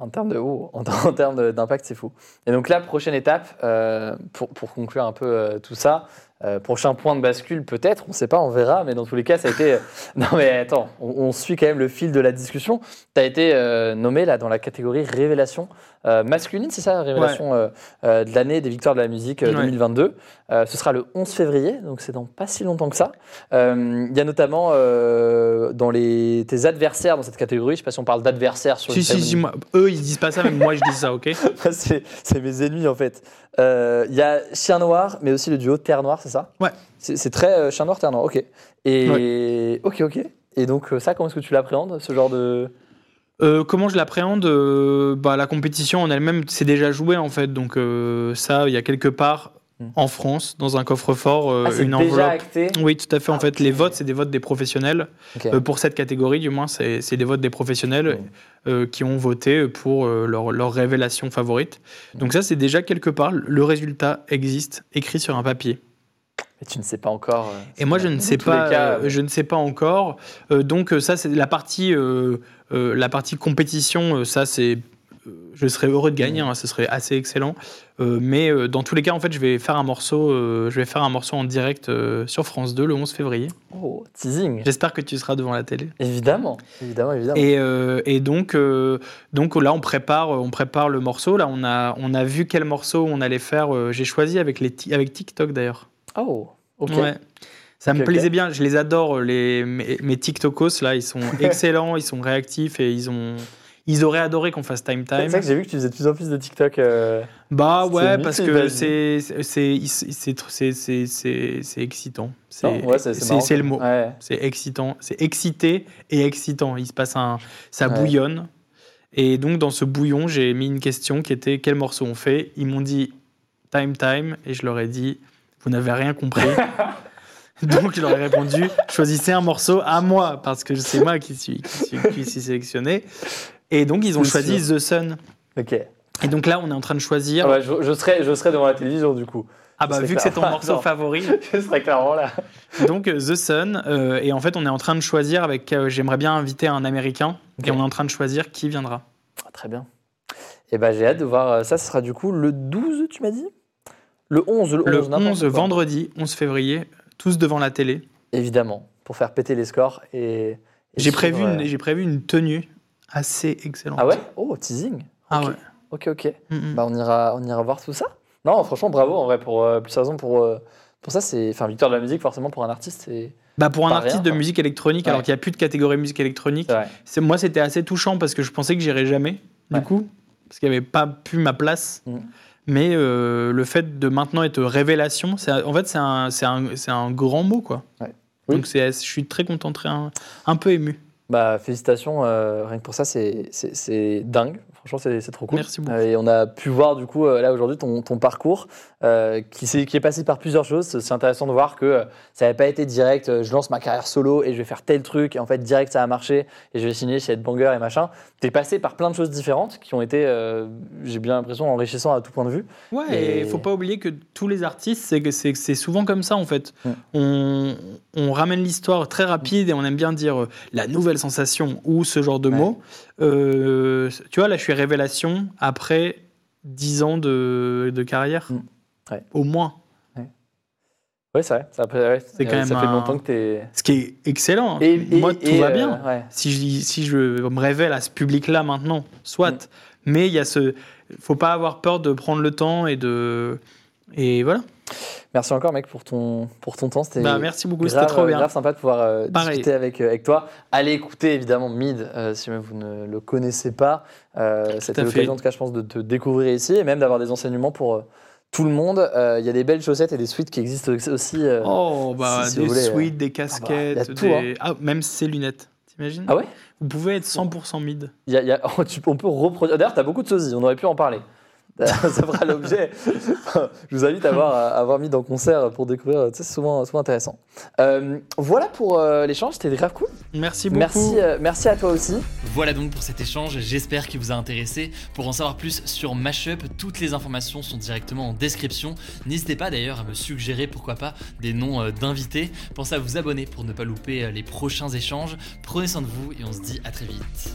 S6: En termes de oh, en, termes d'impact, c'est fou. Et donc la prochaine étape, euh, pour, conclure un peu euh, tout ça, euh, prochain point de bascule peut-être, on ne sait pas, on verra, mais dans tous les cas, ça a été... non mais attends, on, suit quand même le fil de la discussion. Tu as été nommé là dans la catégorie révélation euh, masculine, c'est ça, révélation euh, euh, de l'année des victoires de la musique euh,
S4: Ouais.
S6: 2022. Euh, ce sera le 11 février, donc c'est dans pas si longtemps que ça. Il y a notamment dans les, tes adversaires dans cette catégorie, je sais pas si on parle d'adversaires sur
S4: Si, si, si, moi, eux ils disent pas ça, mais moi je dis ça, ok
S6: c'est mes ennemis en fait. Il y a Chien Noir, mais aussi le duo Terre Noire, c'est ça
S4: Ouais.
S6: C'est très Chien Noir, Terre Noire, ok. Et ok, ok. Et donc ça, comment est-ce que tu l'appréhendes, ce genre de...
S4: Euh, comment je l'appréhende Euh, bah, La compétition en elle-même, c'est déjà joué en fait. Donc euh, ça, il y a quelque part
S6: Hmm.
S4: en France, dans un coffre-fort, euh,
S6: Ah,
S4: une
S6: déjà
S4: enveloppe.
S6: acté
S4: Oui, tout à fait. En
S6: Ah,
S4: fait, les votes, c'est des votes des professionnels. Euh, pour cette catégorie, du moins, c'est c'est des votes des professionnels
S6: Hmm.
S4: euh, qui ont voté pour euh, leur, leur révélation favorite. Donc ça, c'est déjà quelque part, le résultat existe, écrit sur un papier.
S6: Mais tu ne sais pas encore. euh,
S4: Et moi, je ne sais pas,
S6: cas,
S4: euh, je ne sais pas encore. Euh, donc euh, ça, c'est la partie, euh, euh, la partie compétition. euh, ça, c'est, euh, je serais heureux de gagner. hein, ce serait assez excellent. Euh, mais euh, dans tous les cas, en fait, je vais faire un morceau, euh, je vais faire un morceau en direct euh, sur France 2 le 11 février.
S6: Oh, teasing.
S4: J'espère que tu seras devant la télé.
S6: Évidemment, évidemment, évidemment.
S4: Et, euh, et donc, euh, donc là, on prépare, on prépare le morceau. Là, on a, on a vu quel morceau on allait faire. euh, J'ai choisi avec les, avec TikTok d'ailleurs.
S6: Oh, ok.
S4: Ouais. Ça me plaisait bien, je les adore, les, mes, mes TikTokos, là, ils sont excellents, ils sont réactifs et ils ont... Ils auraient adoré qu'on fasse Time
S6: C'est
S4: Time.
S6: ça que j'ai vu que tu faisais de plus en plus de TikTok. euh,
S4: Bah
S6: C'est
S4: ouais, parce que c'est c'est c'est c'est c'est- c'est- c'est- c'est excitant. C'est
S6: ouais, c'est- c'est
S4: c'est c'est le mot.
S6: Ouais.
S4: C'est excitant. C'est excité et excitant. Il se passe un... Ça
S6: Ouais.
S4: bouillonne. Et donc, dans ce bouillon, j'ai mis une question qui était quel morceau on fait? Ils m'ont dit Time Time. Et je leur ai dit Vous n'avez rien compris. donc, je leur ai répondu Choisissez un morceau à moi, parce que c'est moi qui suis, qui suis, qui suis sélectionné. Et donc, ils ont choisi The Sun.
S6: Ok.
S4: Et donc là, on est en train de choisir.
S6: Ah ouais, je, je serai, je serai devant la télévision du coup.
S4: Ah bah, vu que c'est ton morceau
S6: Non.
S4: favori,
S6: Je serai clairement là.
S4: donc euh, The Sun. euh, et en fait, on est en train de choisir avec. euh, J'aimerais bien inviter un Américain. Et on est en train de choisir qui viendra.
S6: Ah, très bien. Et ben j'ai hâte de voir ça. Ce sera du coup le 12, tu m'as dit? Le 11, le 11,
S4: Le
S6: n'importe
S4: 11
S6: quoi.
S4: vendredi, 11 février, tous devant la télé.
S6: Évidemment, pour faire péter les scores. Et, et
S4: J'ai
S6: suivre,
S4: prévu,
S6: euh,
S4: une, j'ai prévu une tenue assez excellente.
S6: Ah ouais? Oh, teasing.
S4: Ah
S6: Ok.
S4: ouais.
S6: Ok, ok.
S4: Mm, mm.
S6: Bah, on, ira, on ira voir tout ça. Non, franchement, bravo en vrai. Pour euh, plus raison pour, euh, pour ça, c'est. Enfin, victoire de la musique, forcément, pour un artiste, c'est.
S4: Bah pour un artiste
S6: rien,
S4: de musique électronique,
S6: Ouais.
S4: alors qu'il n'y a plus de catégorie musique électronique,
S6: C'est
S4: moi c'était assez touchant parce que je pensais que j'irais jamais,
S6: Ouais.
S4: du coup, parce qu'il n'y avait pas plus ma place.
S6: Mm.
S4: Mais euh, le fait de maintenant être révélation, c'est, en fait c'est un, grand mot quoi.
S6: Ouais. Oui.
S4: Donc je suis très content, très, un, un peu ému.
S6: Bah, félicitations, euh, rien que pour ça, c'est dingue. Franchement, c'est trop cool.
S4: Merci beaucoup.
S6: Euh, et on a pu voir, du coup, euh, là aujourd'hui, ton, ton parcours euh, qui, est passé par plusieurs choses. C'est intéressant de voir que euh, ça n'avait pas été direct. euh, je lance ma carrière solo et je vais faire tel truc. Et en fait, direct, ça a marché. Et je vais signer chez Headbanger et machin. Tu es passé par plein de choses différentes qui ont été, j'ai bien l'impression, enrichissantes à tout point de vue.
S4: Ouais,
S6: Et-
S4: et faut pas oublier que tous les artistes, c'est souvent comme ça en fait.
S6: Mm.
S4: On, on ramène l'histoire très rapide et on aime bien dire la nouvelle sensation ou ce genre de
S6: Ouais.
S4: mots. Euh, tu vois, là, je suis révélation après 10 ans de, de carrière.
S6: Mm. Ouais.
S4: Au moins.
S6: Ouais, c'est vrai. Ça, ouais,
S4: C'est quand
S6: euh,
S4: même
S6: ça fait
S4: un-
S6: longtemps que tu es.
S4: Ce qui est excellent. Moi, tout va bien.
S6: Ouais.
S4: Si je, si je me révèle à ce public-là maintenant, soit.
S6: Mm.
S4: Mais il y a ce. faut pas avoir peur de prendre le temps et de. Et voilà.
S6: Merci encore, mec, pour ton, pour ton temps. C'était
S4: Bah, merci beaucoup, c'était
S6: grave,
S4: trop bien.
S6: grave sympa de pouvoir euh, discuter avec, euh, avec toi. Allez écouter évidemment Mid euh, si vous ne le connaissez pas. Euh, C'était
S4: à
S6: l'occasion, en tout cas, je pense, de te découvrir ici et même d'avoir des enseignements pour euh, tout le monde. Euh, Il y a des belles chaussettes et des suites qui existent aussi. euh.
S4: Oh, bah,
S6: si- si vous
S4: des
S6: euh,
S4: suites, des
S6: ah bah,
S4: casquettes.
S6: tout,
S4: des- ah, même ses lunettes. T'imagines?
S6: Ah ouais?
S4: Vous pouvez être 100% mid.
S6: Y a- y a- On peut reproduire. D'ailleurs, tu as beaucoup de sosies, on aurait pu en parler. Ça fera l'objet. Je vous invite à avoir, à avoir mis dans concert pour découvrir. C'est souvent, souvent intéressant. Euh, voilà pour euh, l'échange, c'était grave cool.
S4: Merci beaucoup.
S6: Merci, euh, merci à toi aussi.
S5: Voilà donc pour cet échange, j'espère qu'il vous a intéressé. Pour en savoir plus sur Mashup, toutes les informations sont directement en description. N'hésitez pas d'ailleurs à me suggérer, pourquoi pas, des noms euh, d'invités. Pensez à vous abonner pour ne pas louper euh, les prochains échanges. Prenez soin de vous et on se dit à très vite.